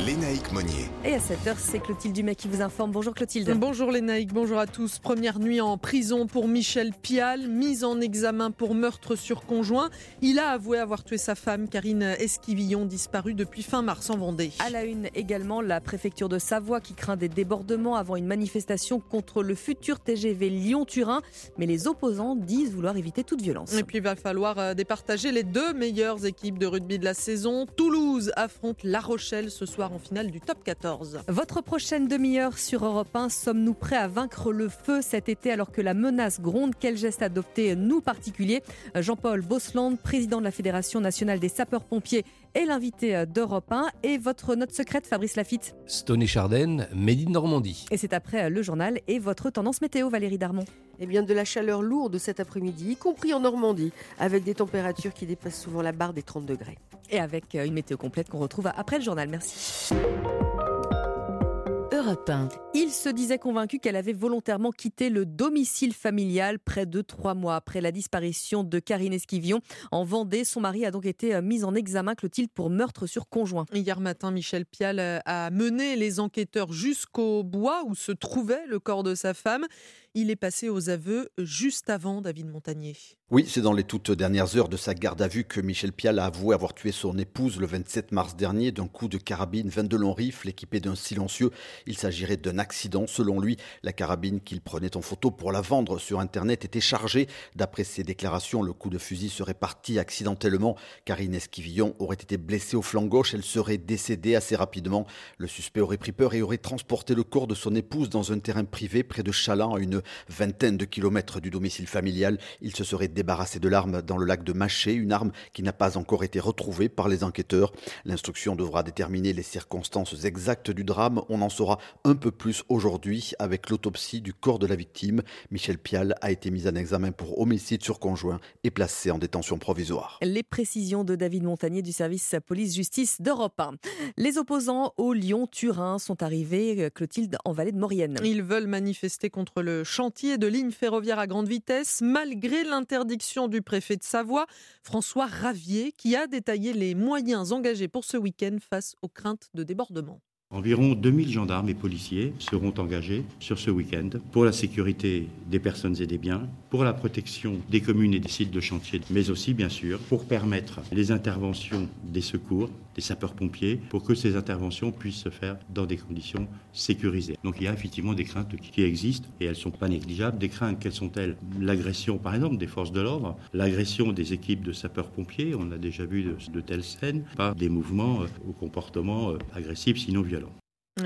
Lénaïque Monnier. Et à cette heure, c'est Clotilde Dumais qui vous informe. Bonjour Clotilde. Bonjour Lénaïque, bonjour à tous. Première nuit en prison pour Michel Pial, mise en examen pour meurtre sur conjoint. Il a avoué avoir tué sa femme, Karine Esquivillon, disparue depuis fin mars en Vendée. À la une également, la préfecture de Savoie qui craint des débordements avant une manifestation contre le futur TGV Lyon-Turin. Mais les opposants disent vouloir éviter toute violence. Et puis il va falloir euh, départager les deux meilleures équipes de rugby de la saison. Toulouse affronte La Rochelle ce soir en finale du top 14. Votre prochaine demi-heure sur Europe 1, sommes-nous prêts à vaincre le feu cet été alors que la menace gronde? Quel geste adopter, nous particuliers? Jean-Paul Bosland, président de la Fédération nationale des sapeurs-pompiers est l'invité d'Europe 1 et votre note secrète, Fabrice Lafitte? Stony Chardenne, Made Normandie. Et c'est après le journal et votre tendance météo, Valérie Darmon. Eh bien, de la chaleur lourde cet après-midi, y compris en Normandie, avec des températures qui dépassent souvent la barre des 30 degrés. Et avec une météo complète qu'on retrouve après le journal. Merci. Il se disait convaincu qu'elle avait volontairement quitté le domicile familial près de trois mois après la disparition de Karine Esquivion en Vendée. Son mari a donc été euh, mis en examen, Clotilde, pour meurtre sur conjoint. Hier matin, Michel Pial euh, a mené les enquêteurs jusqu'au bois où se trouvait le corps de sa femme. Il est passé aux aveux juste avant David Montagnier. Oui, c'est dans les toutes dernières heures de sa garde à vue que Michel Pial a avoué avoir tué son épouse le 27 mars dernier d'un coup de carabine 22 longs rifles équipé d'un silencieux. Il s'agirait d'un accident. Selon lui, la carabine qu'il prenait en photo pour la vendre sur Internet était chargée. D'après ses déclarations, le coup de fusil serait parti accidentellement. Karine Esquivillon aurait été blessée au flanc gauche. Elle serait décédée assez rapidement. Le suspect aurait pris peur et aurait transporté le corps de son épouse dans un terrain privé près de Chaland à une vingtaine de kilomètres du domicile familial. Il se serait débarrassé de l'arme dans le lac de Maché, une arme qui n'a pas encore été retrouvée par les enquêteurs. L'instruction devra déterminer les circonstances exactes du drame. On en saura un peu plus aujourd'hui avec l'autopsie du corps de la victime. Michel Pial a été mis en examen pour homicide sur conjoint et placé en détention provisoire. Les précisions de David Montagnier du service police-justice d'Europe 1. Les opposants au Lyon-Turin sont arrivés, Clotilde, en vallée de Maurienne. Ils veulent manifester contre le chantier de lignes ferroviaires à grande vitesse, malgré l'interdiction du préfet de Savoie, François Ravier, qui a détaillé les moyens engagés pour ce week-end face aux craintes de débordement. Environ 2000 gendarmes et policiers seront engagés sur ce week-end pour la sécurité des personnes et des biens, pour la protection des communes et des sites de chantier, mais aussi bien sûr pour permettre les interventions des secours, des sapeurs-pompiers, pour que ces interventions puissent se faire dans des conditions sécurisées. Donc il y a effectivement des craintes qui existent et elles ne sont pas négligeables. Des craintes, quelles sont-elles? L'agression par exemple des forces de l'ordre, l'agression des équipes de sapeurs-pompiers, on a déjà vu de, telles scènes, par des mouvements euh, au comportement euh, sinon violent.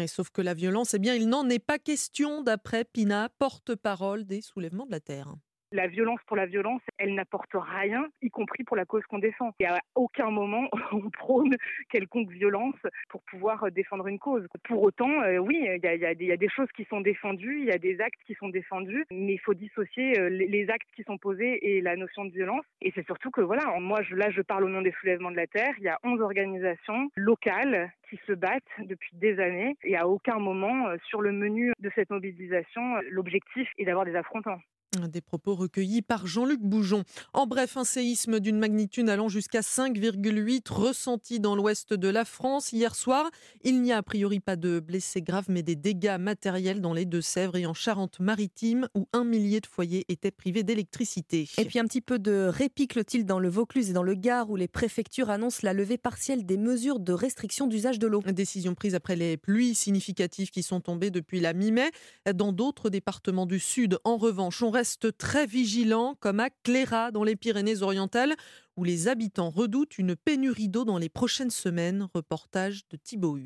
sauf que la violence, eh bien, il n'en est pas question, d'après Pina, porte-parole des soulèvements de la Terre. La violence pour la violence, elle n'apporte rien, y compris pour la cause qu'on défend. Et à aucun moment on prône quelconque violence pour pouvoir défendre une cause. Pour autant, euh, oui, il y, a des choses qui sont défendues, il y a des actes qui sont défendus, mais il faut dissocier euh, les actes qui sont posés et la notion de violence. Et c'est surtout que, voilà, moi, je, là, je parle au nom des soulèvements de la Terre. Il y a 11 organisations locales qui se battent depuis des années et à aucun moment, euh, sur le menu de cette mobilisation, l'objectif est d'avoir des affrontements. Des propos recueillis par Jean-Luc Boujon. En bref, un séisme d'une magnitude allant jusqu'à 5,8 ressenti dans l'ouest de la France hier soir. Il n'y a a priori pas de blessés graves, mais des dégâts matériels dans les Deux-Sèvres et en Charente-Maritime, où un millier de foyers étaient privés d'électricité. Et puis un petit peu de répit clotilde dans le Vaucluse et dans le Gard, où les préfectures annoncent la levée partielle des mesures de restriction d'usage de l'eau. Décision prise après les pluies significatives qui sont tombées depuis la mi-mai. Dans d'autres départements du Sud, en revanche, on reste très vigilant, comme à Cléra, dans les Pyrénées-Orientales, où les habitants redoutent une pénurie d'eau dans les prochaines semaines. Reportage de Thibaut.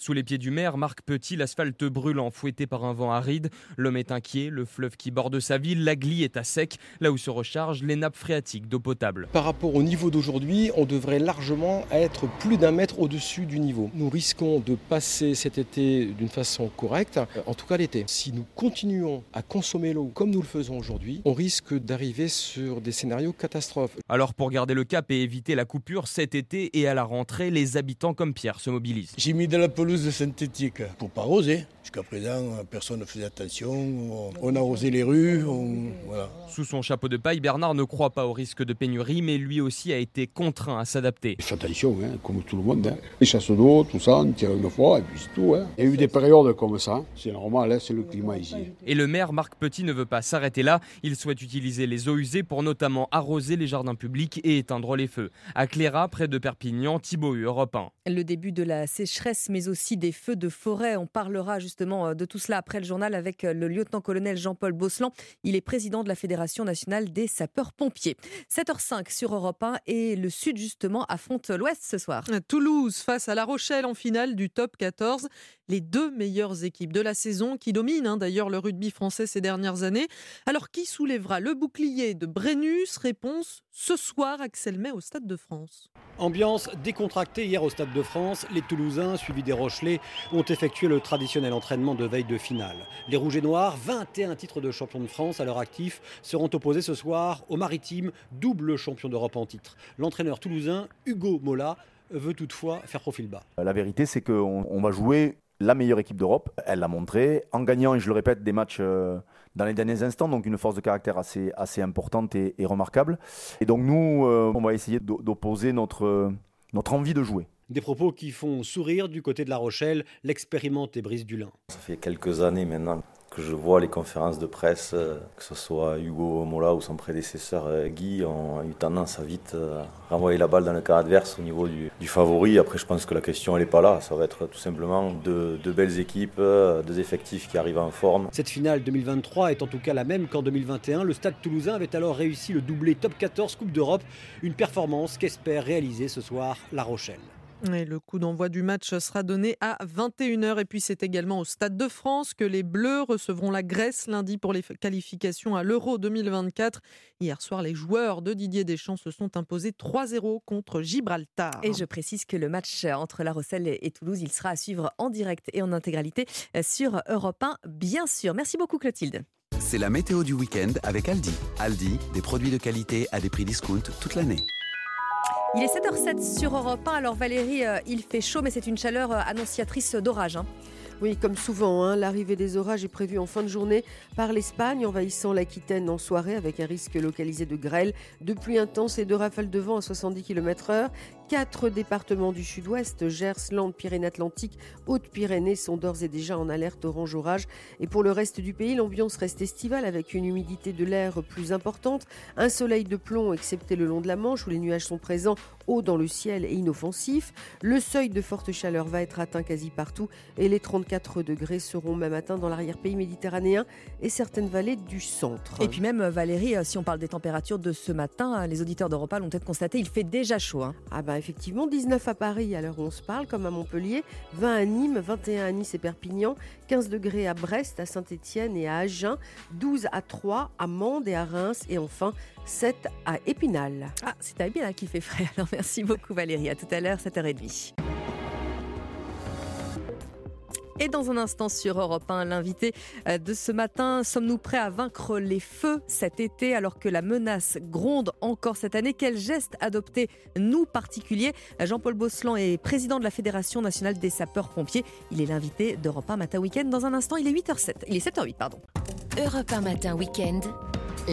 Sous les pieds du maire, Marc Petit, l'asphalte brûlant, fouetté par un vent aride. L'homme est inquiet, le fleuve qui borde sa ville, la Glie est à sec, là où se rechargent les nappes phréatiques d'eau potable. Par rapport au niveau d'aujourd'hui, on devrait largement être plus d'un mètre au-dessus du niveau. Nous risquons de passer cet été d'une façon correcte, en tout cas l'été. Si nous continuons à consommer l'eau comme nous le faisons aujourd'hui, on risque d'arriver sur des scénarios catastrophes. Alors pour garder le cap et éviter la coupure cet été et à la rentrée, les habitants comme Pierre se mobilisent. J'ai mis de la pelouse de synthétique pour pas arroser. Jusqu'à présent, personne ne faisait attention. On a arrosé les rues. voilà. Sous son chapeau de paille, Bernard ne croit pas au risque de pénurie, mais lui aussi a été contraint à s'adapter. Il fait attention, hein, comme tout le monde. Hein. Les chasses d'eau, tout ça, on tire une fois et puis c'est tout. Hein. Il y a eu des périodes comme ça. C'est normal, hein, c'est le climat ici. Et le maire Marc Petit ne veut pas s'arrêter là. Il souhaite utiliser les eaux usées pour notamment arroser les jardins publics et éteindre les feux. À Cléra, près de Perpignan, Thibaut Europe 1. Le début de la sécheresse, mais aussi des feux de forêt. On parlera justement euh, de tout cela après le journal avec euh, le lieutenant-colonel Jean-Paul Bosselan. Il est président de la Fédération nationale des sapeurs-pompiers. 7h05 sur Europe 1 et le Sud justement affronte l'Ouest ce soir. Toulouse face à La Rochelle en finale du top 14. Les deux meilleures équipes de la saison qui dominent hein, d'ailleurs le rugby français ces dernières années. Alors qui soulèvera le bouclier de Brennus? Réponse ce soir, Axel May au Stade de France. Ambiance décontractée hier au Stade de France. Les Toulousains, suivis des Rochelais, ont effectué le traditionnel entraînement de veille de finale. Les Rouges et Noirs, 21 titres de champion de France à leur actif, seront opposés ce soir aux Maritimes, double champion d'Europe en titre. L'entraîneur toulousain, Hugo Mola, veut toutefois faire profil bas. La vérité, c'est qu'on va jouer la meilleure équipe d'Europe. Elle l'a montré en gagnant, et je le répète, des matchs euh, dans les derniers instants, donc une force de caractère assez, assez importante et, remarquable. Et donc nous, euh, on va essayer d'opposer notre, notre envie de jouer. Des propos qui font sourire du côté de La Rochelle, l'expérimenté Brice Dulin. Ça fait quelques années maintenant je vois les conférences de presse, euh, que ce soit Hugo Mola ou son prédécesseur euh, Guy, ont eu tendance à vite euh, renvoyer la balle dans le cas adverse au niveau du, favori. Après, je pense que la question, n'est pas là. Ça va être tout simplement de, de, belles équipes, des effectifs qui arrivent en forme. Cette finale 2023 est en tout cas la même qu'en 2021. Le Stade toulousain avait alors réussi le doublé top 14 Coupe d'Europe, une performance qu'espère réaliser ce soir La Rochelle. Et le coup d'envoi du match sera donné à 21h. Et puis c'est également au Stade de France que les Bleus recevront la Grèce lundi pour les qualifications à l'Euro 2024. Hier soir, les joueurs de Didier Deschamps se sont imposés 3-0 contre Gibraltar. Et je précise que le match entre La Rochelle et Toulouse, il sera à suivre en direct et en intégralité sur Europe 1, bien sûr. Merci beaucoup Clotilde. C'est la météo du week-end avec Aldi. Aldi, des produits de qualité à des prix discount toute l'année. Il est 7h07 sur Europe 1. Alors Valérie, euh, il fait chaud, mais c'est une chaleur euh, annonciatrice d'orage. Hein. Oui, comme souvent, hein, l'arrivée des orages est prévue en fin de journée par l'Espagne, envahissant l'Aquitaine en soirée avec un risque localisé de grêle, de pluie intense et de rafales de vent à 70 km/h. Quatre départements du sud-ouest, Gers, Landes, Pyrénées-Atlantiques, Hautes-Pyrénées, sont d'ores et déjà en alerte orange orage. Et pour le reste du pays, l'ambiance reste estivale avec une humidité de l'air plus importante, un soleil de plomb excepté le long de la Manche où les nuages sont présents haut dans le ciel et inoffensifs. Le seuil de forte chaleur va être atteint quasi partout et les 34 degrés seront même atteints dans l'arrière-pays méditerranéen et certaines vallées du centre. Et puis même Valérie, euh, si on parle des températures de ce matin, les auditeurs d'Europa l'ont peut-être constaté, il fait déjà chaud. Hein. Ah bah effectivement, 19 à Paris à l'heure où on se parle, comme à Montpellier, 20 à Nîmes, 21 à Nice et Perpignan, 15 degrés à Brest, à Saint-Étienne et à Agen, 12 à Troyes, à Mende et à Reims et enfin 7 à Épinal. Ah, c'est à Épinal qui fait frais. Alors merci beaucoup Valérie. À tout à l'heure, 7h30. Et dans un instant sur Europe 1, l'invité euh, de ce matin, sommes-nous prêts à vaincre les feux cet été alors que la menace gronde encore cette année? Quel geste adopter, nous particuliers? Jean-Paul Bosselan est président de la Fédération nationale des sapeurs-pompiers. Il est l'invité d'Europe 1 Matin Week-end. Dans un instant, il est 8h07. Il est 7h08, pardon. Europe 1 Matin Week-end.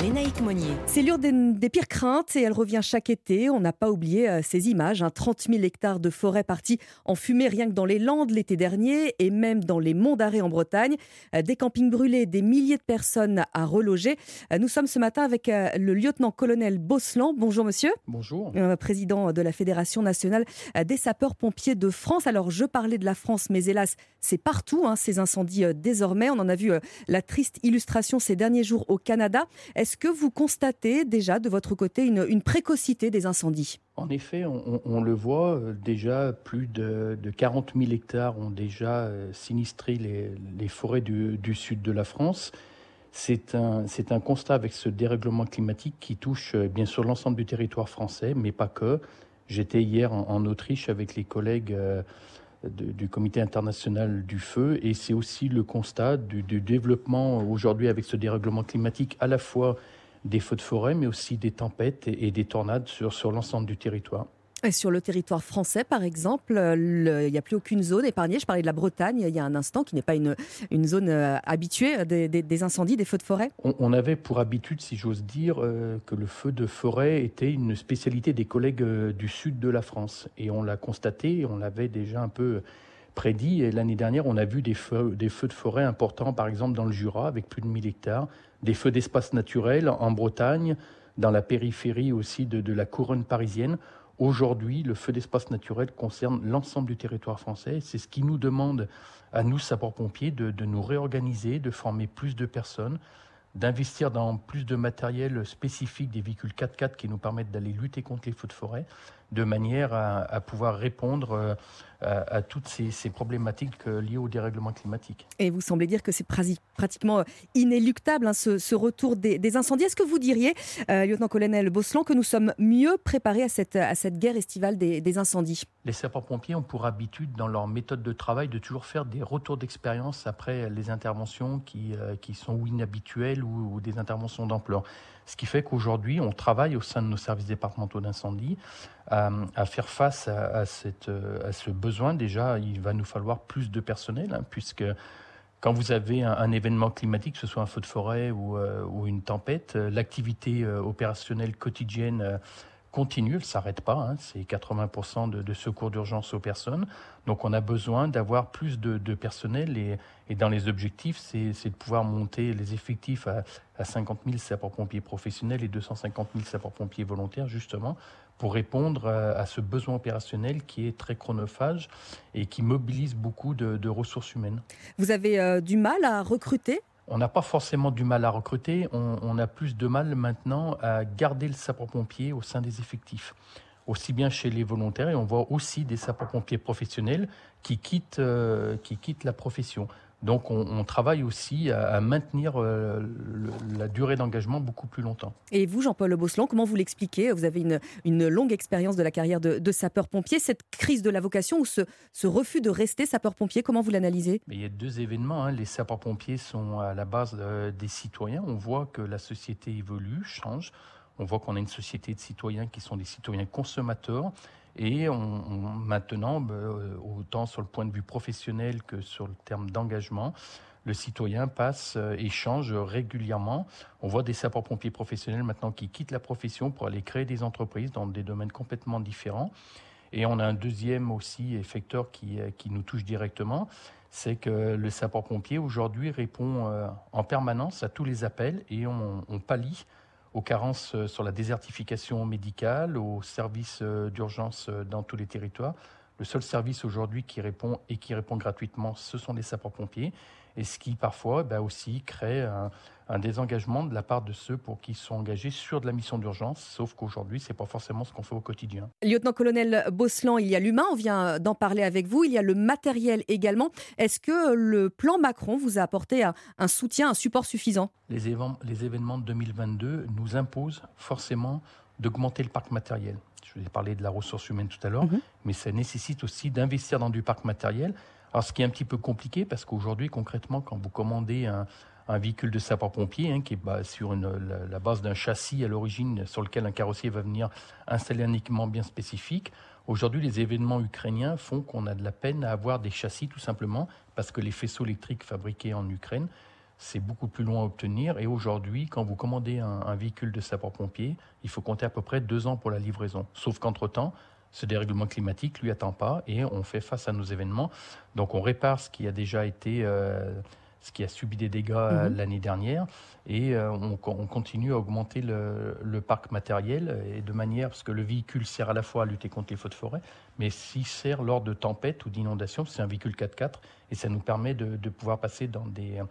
Lénaïque Monnier. C'est l'une des, des, pires craintes et elle revient chaque été. On n'a pas oublié euh, ces images. Hein. 30 000 hectares de forêt partis en fumée rien que dans les Landes l'été dernier et même dans les monts d'Arrée en Bretagne. Euh, des campings brûlés, des milliers de personnes à reloger. Euh, nous sommes ce matin avec le lieutenant-colonel Bosselan. Bonjour monsieur. Bonjour. président de la Fédération nationale des sapeurs-pompiers de France. Alors je parlais de la France, mais hélas, c'est partout hein, ces incendies désormais. On en a vu la triste illustration ces derniers jours au Canada. Est-ce que vous constatez déjà de votre côté une, précocité des incendies? En effet, on, le voit, euh, déjà plus de, 40 000 hectares ont déjà euh, sinistré les, forêts du, sud de la France. C'est un, un, constat avec ce dérèglement climatique qui touche euh, bien sûr l'ensemble du territoire français, mais pas que. J'étais hier en, Autriche avec les collègues du Comité international du feu. Et c'est aussi le constat du, développement aujourd'hui avec ce dérèglement climatique, à la fois des feux de forêt, mais aussi des tempêtes et, des tornades sur, sur l'ensemble du territoire. Sur le territoire français, par exemple, il n'y a plus aucune zone épargnée. Je parlais de la Bretagne il y a un instant, qui n'est pas une, zone euh, habituée des, incendies, des feux de forêt. On, avait pour habitude, si j'ose dire, euh, que le feu de forêt était une spécialité des collègues euh, du sud de la France. Et on l'a constaté, on l'avait déjà un peu prédit. L'année dernière, on a vu des feux, des feux de forêt importants, par exemple dans le Jura, avec plus de 1000 hectares, des feux d'espace naturel en Bretagne, dans la périphérie aussi de, de la couronne parisienne. Aujourd'hui, le feu d'espace naturel concerne l'ensemble du territoire français. C'est ce qui nous demande à nous, sapeurs-pompiers, de, de, nous réorganiser, de former plus de personnes, d'investir dans plus de matériel spécifique, des véhicules 4x4 qui nous permettent d'aller lutter contre les feux de forêt, de manière à, pouvoir répondre euh, à, toutes ces, problématiques euh, liées au dérèglement climatique. Et vous semblez dire que c'est pratiquement euh, inéluctable hein, ce, retour des, incendies. Est-ce que vous diriez, lieutenant-colonel Bosselan, que nous sommes mieux préparés à cette, à cette guerre estivale des, incendies? Les sapeurs-pompiers ont pour habitude, dans leur méthode de travail, de toujours faire des retours d'expérience après les interventions qui, qui sont inhabituelles ou, ou des interventions d'ampleur. Ce qui fait qu'aujourd'hui, on travaille au sein de nos services départementaux d'incendie à, faire face à, cette, à, ce besoin. Déjà, il va nous falloir plus de personnel, hein, puisque quand vous avez un, événement climatique, que ce soit un feu de forêt ou, euh, une tempête, euh, l'activité euh, opérationnelle quotidienne continue, elle ne s'arrête pas. Hein, c'est 80% de, secours d'urgence aux personnes. Donc on a besoin d'avoir plus de, personnel et, et, dans les objectifs, c'est de pouvoir monter les effectifs à, à 50 000 sapeurs-pompiers professionnels et 250 000 sapeurs-pompiers volontaires, justement, pour répondre à, ce besoin opérationnel qui est très chronophage et qui mobilise beaucoup de, ressources humaines. Vous avez euh, du mal à recruter? On n'a pas forcément du mal à recruter, on, a plus de mal maintenant à garder le sapeur-pompier au sein des effectifs, aussi bien chez les volontaires, et on voit aussi des sapeurs-pompiers professionnels qui quittent, euh, qui quittent la profession. Donc on, travaille aussi à, maintenir euh, la durée d'engagement beaucoup plus longtemps. Et vous, Jean-Paul Bosselan, comment vous l'expliquez? Vous avez une, longue expérience de la carrière de, sapeur-pompier. Cette crise de la vocation ou ce, refus de rester sapeur-pompier, comment vous l'analysez? Il y a deux événements. Hein. Les sapeurs-pompiers sont à la base euh, des citoyens. On voit que la société évolue, change. On voit qu'on a une société de citoyens qui sont des citoyens consommateurs. Et maintenant, ben, euh, autant sur le point de vue professionnel que sur le terme d'engagement, le citoyen passe euh, et change régulièrement. On voit des sapeurs-pompiers professionnels maintenant qui quittent la profession pour aller créer des entreprises dans des domaines complètement différents. Et on a un deuxième aussi effecteur qui, euh, qui nous touche directement, c'est que le sapeur-pompier aujourd'hui répond en permanence à tous les appels et on, on pallie aux carences sur la désertification médicale, aux services d'urgence dans tous les territoires. Le seul service aujourd'hui qui répond et qui répond gratuitement, ce sont les sapeurs-pompiers et ce qui parfois bah, aussi crée un, désengagement de la part de ceux pour qui sont engagés sur de la mission d'urgence, sauf qu'aujourd'hui, ce n'est pas forcément ce qu'on fait au quotidien. Lieutenant-colonel Bosselan, il y a l'humain, on vient d'en parler avec vous, il y a le matériel également. Est-ce que le plan Macron vous a apporté un, soutien, un support suffisant? Les, les événements de 2022 nous imposent forcément d'augmenter le parc matériel. Je vous ai parlé de la ressource humaine tout à l'heure, mhm. mais ça nécessite aussi d'investir dans du parc matériel alors, ce qui est un petit peu compliqué, parce qu'aujourd'hui, concrètement, quand vous commandez un, véhicule de sapeur-pompier, hein, qui est sur la, base d'un châssis à l'origine sur lequel un carrossier va venir installer un équipement bien spécifique, aujourd'hui, les événements ukrainiens font qu'on a de la peine à avoir des châssis, tout simplement, parce que les faisceaux électriques fabriqués en Ukraine, c'est beaucoup plus loin à obtenir. Et aujourd'hui, quand vous commandez un, un véhicule de sapeur-pompier, il faut compter à peu près deux ans pour la livraison. Sauf qu'entre-temps, ce dérèglement climatique lui attend pas et on fait face à nos événements. Donc on répare ce qui a déjà été, euh, ce qui a subi des dégâts euh, mhm. l'année dernière et euh, on, continue à augmenter le, parc matériel et de manière parce que le véhicule sert à la fois à lutter contre les feux de forêt, mais s'il sert lors de tempêtes ou d'inondations, c'est un véhicule 4x4 et ça nous permet de, pouvoir passer dans des,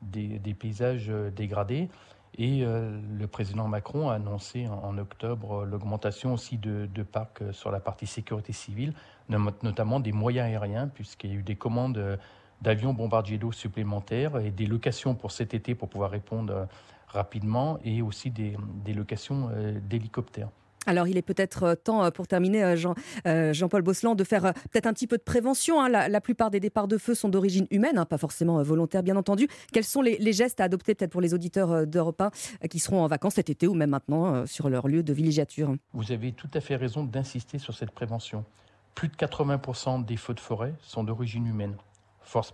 des paysages dégradés. Et euh, le président Macron a annoncé en, octobre l'augmentation aussi de, parcs sur la partie sécurité civile, notamment des moyens aériens, puisqu'il y a eu des commandes euh, d'avions bombardiers d'eau supplémentaires et des locations pour cet été pour pouvoir répondre euh, rapidement, et aussi des locations d'hélicoptères. Alors, il est peut-être euh, temps, euh, pour terminer, euh, Jean, Jean-Paul Bosselan, de faire peut-être un petit peu de prévention. Hein. La, plupart des départs de feu sont d'origine humaine, hein, pas forcément volontaire, bien entendu. Quels sont les, gestes à adopter, peut-être pour les auditeurs d'Europe 1 qui seront en vacances cet été ou même maintenant sur leur lieu de villégiature? Vous avez tout à fait raison d'insister sur cette prévention. Plus de 80% des feux de forêt sont d'origine humaine.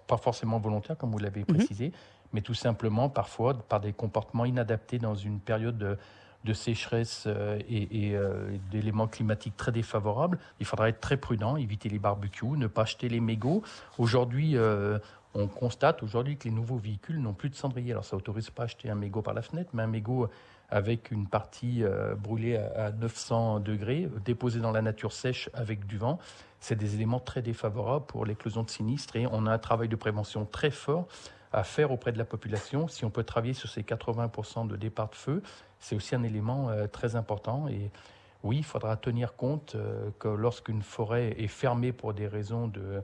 pas forcément volontaire, comme vous l'avez mhm. précisé, mais tout simplement parfois par des comportements inadaptés dans une période de de sécheresse euh, et, euh, d'éléments climatiques très défavorables, il faudra être très prudent, éviter les barbecues, ne pas acheter les mégots. Aujourd'hui, euh, on constate aujourd'hui que les nouveaux véhicules n'ont plus de cendrier. Alors ça autorise pas à acheter un mégot par la fenêtre, mais un mégot avec une partie brûlée à 900 degrés, déposé dans la nature sèche avec du vent, c'est des éléments très défavorables pour l'éclosion de sinistres et on a un travail de prévention très fort à faire auprès de la population. Si on peut travailler sur ces 80% de départ de feu, c'est aussi un élément euh, très important. Et oui, il faudra tenir compte euh, que lorsqu'une forêt est fermée pour des raisons de,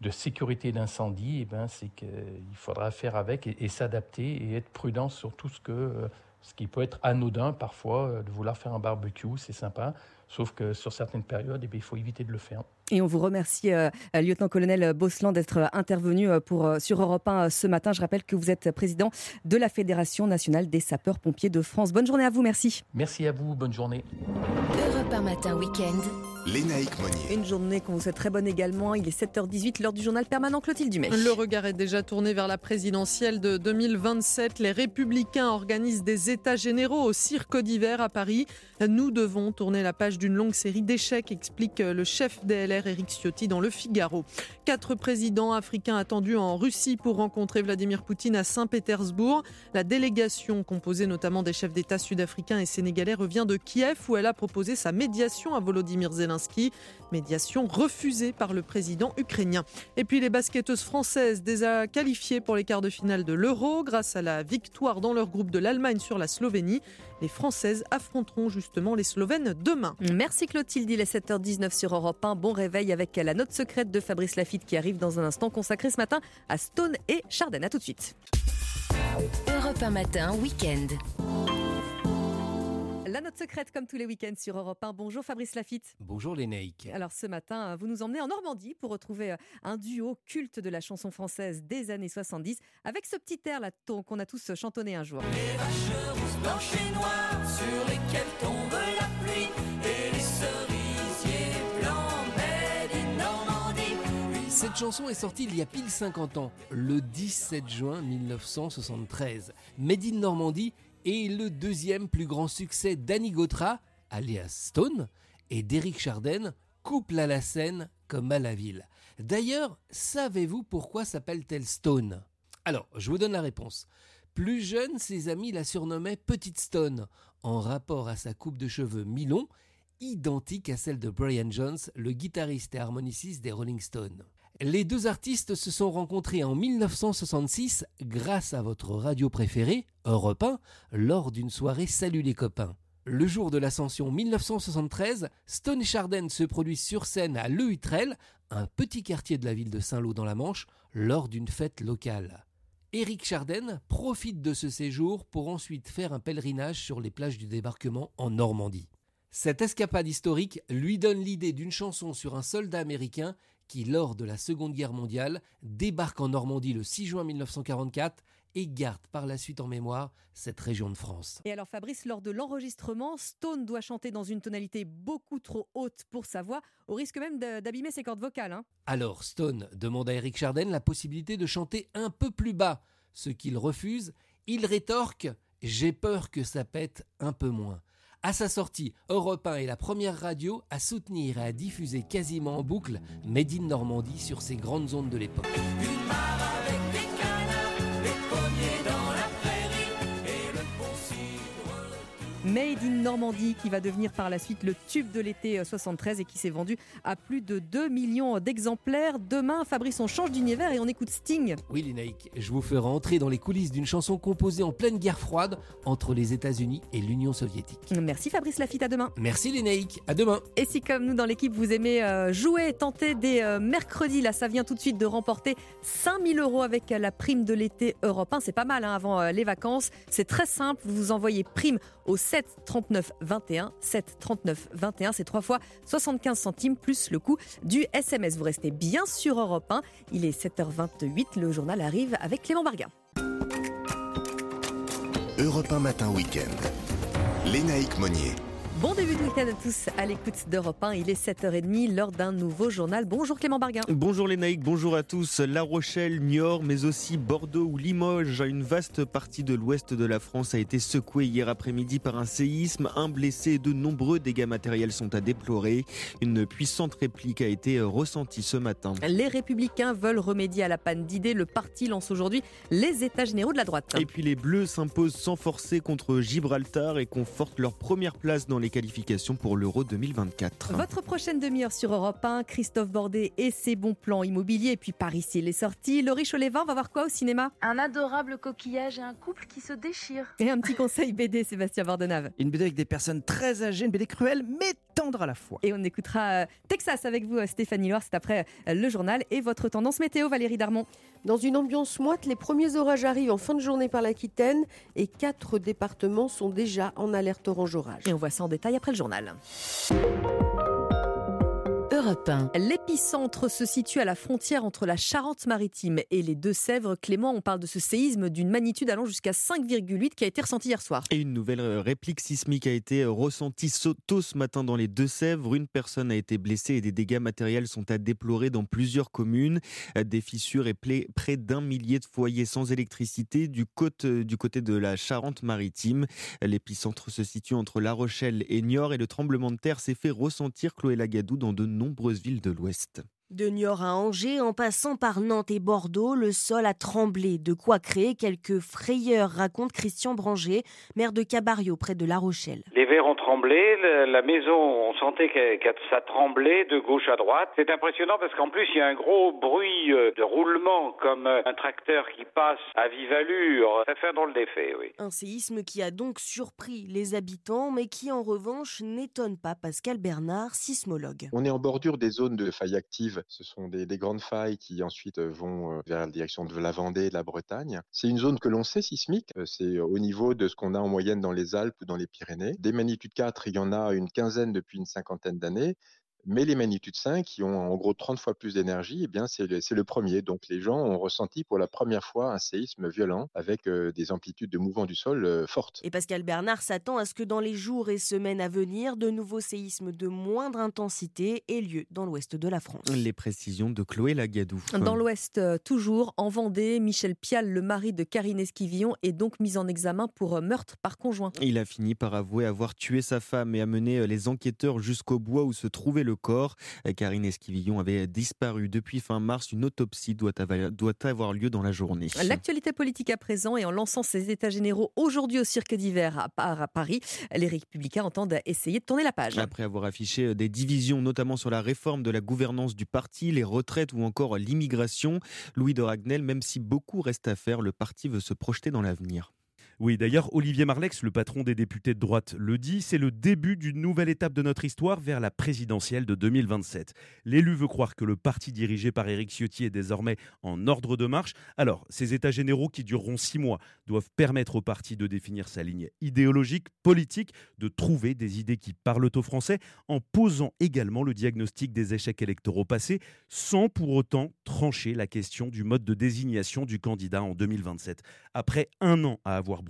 de sécurité d'incendie, eh ben, c'est qu'il faudra faire avec et, s'adapter et être prudent sur tout ce que euh, ce qui peut être anodin parfois de vouloir faire un barbecue, c'est sympa. Sauf que sur certaines périodes, eh il faut éviter de le faire. Et on vous remercie, euh, lieutenant-colonel Bosseland, d'être intervenu euh, pour, euh, sur Europe 1 ce matin. Je rappelle que vous êtes président de la Fédération nationale des sapeurs-pompiers de France. Bonne journée à vous, merci. Merci à vous, bonne journée. Europe 1 matin, week-end. Lénaïque Monnier. Une journée qu'on vous souhaite très bonne également. Il est 7h18, l'heure du journal permanent Clotilde Dumais. Le regard est déjà tourné vers la présidentielle de 2027. Les Républicains organisent des états généraux au Cirque d'hiver à Paris. Nous devons tourner la page d'une longue série d'échecs, explique le chef DLR Éric Ciotti dans Le Figaro. Quatre présidents africains attendus en Russie pour rencontrer Vladimir Poutine à Saint-Pétersbourg. La délégation, composée notamment des chefs d'État sud-africains et sénégalais, revient de Kiev où elle a proposé sa médiation à Volodymyr Zelensky. Médiation refusée par le président ukrainien. Et puis les basketteuses françaises déjà qualifiées pour les quarts de finale de l'Euro grâce à la victoire dans leur groupe de l'Allemagne sur la Slovénie. Les Françaises affronteront justement les Slovènes demain. Merci Clotilde, il est 7h19 sur Europe 1. Bon réveil avec la note secrète de Fabrice Lafitte qui arrive dans un instant consacré ce matin à Stone et Chardin. A tout de suite. Europe 1 matin, week-end. La note secrète, comme tous les week-ends sur Europe 1. Bonjour Fabrice Lafitte. Bonjour les Naïcs. Alors ce matin, vous nous emmenez en Normandie pour retrouver euh, un duo culte de la chanson française des années 70 avec ce petit air là qu'on a tous chantonné un jour. Les vaches rousses, blanches et noires sur lesquelles tombe la pluie et les cerisiers blancs made in Normandie. Cette chanson est sortie il y a pile 50 ans, le 17 juin 1973. Made in Normandie est le deuxième plus grand succès d'Annie Gautra, alias Stone, et d'Éric Chardin, couple à la scène comme à la ville. D'ailleurs, savez-vous pourquoi s'appelle-t-elle Stone? Alors, je vous donne la réponse. Plus jeune, ses amis la surnommaient Petite Stone, en rapport à sa coupe de cheveux mi-long, identique à celle de Brian Jones, le guitariste et harmoniciste des Rolling Stones. Les deux artistes se sont rencontrés en 1966 grâce à votre radio préférée, Europe 1, lors d'une soirée Salut les copains. Le jour de l'ascension 1973, Stone et Chardin se produisent sur scène à Le Hutrel, un petit quartier de la ville de Saint-Lô dans la Manche, lors d'une fête locale. Éric Chardin profite de ce séjour pour ensuite faire un pèlerinage sur les plages du débarquement en Normandie. Cette escapade historique lui donne l'idée d'une chanson sur un soldat américain qui, lors de la Seconde Guerre mondiale, débarque en Normandie le 6 juin 1944 et garde par la suite en mémoire cette région de France. Et alors Fabrice, lors de l'enregistrement, Stone doit chanter dans une tonalité beaucoup trop haute pour sa voix, au risque même d'abîmer ses cordes vocales. Hein. Alors Stone demande à Eric Chardin la possibilité de chanter un peu plus bas, ce qu'il refuse. Il rétorque ⁇ J'ai peur que ça pète un peu moins ⁇ à sa sortie, Europe 1 est la première radio à soutenir et à diffuser quasiment en boucle Made in Normandie sur ces grandes ondes de l'époque. Made in Normandie qui va devenir par la suite le tube de l'été 73 euh, et qui s'est vendu à plus de 2 millions d'exemplaires. Demain, Fabrice, on change d'univers et on écoute Sting. Oui, Lénaïque, je vous ferai rentrer dans les coulisses d'une chanson composée en pleine guerre froide entre les États-Unis et l'Union soviétique. Merci Fabrice Lafitte, à demain. Merci Lénaïque, à demain. Et si comme nous dans l'équipe, vous aimez euh, jouer, tenter des euh, mercredis, là ça vient tout de suite de remporter 5000 euros avec la prime de l'été européen. C'est pas mal hein, avant les vacances. C'est très simple, vous envoyez prime au 7 39 21. 7 39 21, c'est trois fois 75 centimes plus le coût du SMS. Vous restez bien sur Europe 1. Il est 7h28. Le journal arrive avec Clément Barguin. Europe 1 matin week-end. Lénaïque Monnier. Bon début de week-end à tous à l'écoute d'Europe 1. Il est 7h30 lors d'un nouveau journal. Bonjour Clément Barguin. Bonjour les Naïcs, bonjour à tous. La Rochelle, Niort, mais aussi Bordeaux ou Limoges. Une vaste partie de l'ouest de la France a été secouée hier après-midi par un séisme. Un blessé et de nombreux dégâts matériels sont à déplorer. Une puissante réplique a été ressentie ce matin. Les Républicains veulent remédier à la panne d'idées. Le parti lance aujourd'hui les États généraux de la droite. Et puis les Bleus s'imposent sans forcer contre Gibraltar et confortent leur première place dans les qualifications pour l'Euro 2024. Votre prochaine demi-heure sur Europe 1, Christophe Bordet et ses bons plans immobiliers. Et puis par ici, les sorties. Laurie Cholévin va voir quoi au cinéma? Un adorable coquillage et un couple qui se déchire. Et un petit conseil BD, Sébastien Bordenave. Une BD avec des personnes très âgées, une BD cruelle mais tendre à la fois. Et on écoutera euh, Texas avec vous, euh, Stéphanie Loire. C'est après euh, le journal et votre tendance météo, Valérie Darmon. Dans une ambiance moite, les premiers orages arrivent en fin de journée par l'Aquitaine et quatre départements sont déjà en alerte orange orage. Et on voit ça en détail après le journal. L'épicentre se situe à la frontière entre la Charente-Maritime et les Deux-Sèvres. Clément, on parle de ce séisme d'une magnitude allant jusqu'à 5,8 qui a été ressenti hier soir. Et une nouvelle euh, réplique sismique a été euh, ressentie tôt ce matin dans les Deux-Sèvres. Une personne a été blessée et des dégâts matériels sont à déplorer dans plusieurs communes. Euh, des fissures et près d'un millier de foyers sans électricité du, du côté de la Charente-Maritime. L'épicentre se situe entre La Rochelle et Niort et le tremblement de terre s'est fait ressentir, Chloé Lagadou, dans de nombreux nombreuses villes de l'Ouest. De Niort à Angers, en passant par Nantes et Bordeaux, le sol a tremblé. De quoi créer quelques frayeurs, raconte Christian Branger, maire de Cabario, près de La Rochelle. Les verres ont tremblé, la maison, on sentait que ça tremblait de gauche à droite. C'est impressionnant parce qu'en plus, il y a un gros bruit euh, de roulement, comme euh, un tracteur qui passe à vive allure. Ça fait un drôle d'effet, oui. Un séisme qui a donc surpris les habitants, mais qui en revanche n'étonne pas Pascal Bernard, sismologue. On est en bordure des zones de faille active Ce sont des, des grandes failles qui ensuite vont euh, vers la direction de la Vendée, de la Bretagne. C'est une zone que l'on sait sismique. Euh, C'est au niveau de ce qu'on a en moyenne dans les Alpes ou dans les Pyrénées. Des magnitudes 4, il y en a une quinzaine depuis une cinquantaine d'années. Mais les magnitudes 5, qui ont en gros 30 fois plus d'énergie, eh bien c'est le, premier. Donc les gens ont ressenti pour la première fois un séisme violent avec euh, des amplitudes de mouvement du sol euh, fortes. Et Pascal Bernard s'attend à ce que dans les jours et semaines à venir, de nouveaux séismes de moindre intensité aient lieu dans l'ouest de la France. Les précisions de Chloé Lagadou. Dans l'Ouest, euh, toujours, en Vendée, Michel Pial, le mari de Karine Esquivillon, est donc mis en examen pour euh, meurtre par conjoint. Il a fini par avouer avoir tué sa femme et amené les enquêteurs jusqu'au bois où se trouvait le corps. Karine Esquivillon avait disparu depuis fin mars. Une autopsie doit avoir, lieu dans la journée. L'actualité politique à présent et en lançant ses états généraux aujourd'hui au cirque d'hiver à, à Paris, les Républicains entendent essayer de tourner la page. Après avoir affiché des divisions, notamment sur la réforme de la gouvernance du parti, les retraites ou encore l'immigration, Louis de Ragnel, même si beaucoup reste à faire, le parti veut se projeter dans l'avenir. Oui, d'ailleurs, Olivier Marlex, le patron des députés de droite, le dit, c'est le début d'une nouvelle étape de notre histoire vers la présidentielle de 2027. L'élu veut croire que le parti dirigé par Éric Ciotti est désormais en ordre de marche. Alors, ces états généraux qui dureront six mois doivent permettre au parti de définir sa ligne idéologique, politique, de trouver des idées qui parlent aux Français, en posant également le diagnostic des échecs électoraux passés, sans pour autant trancher la question du mode de désignation du candidat en 2027. Après un an à avoir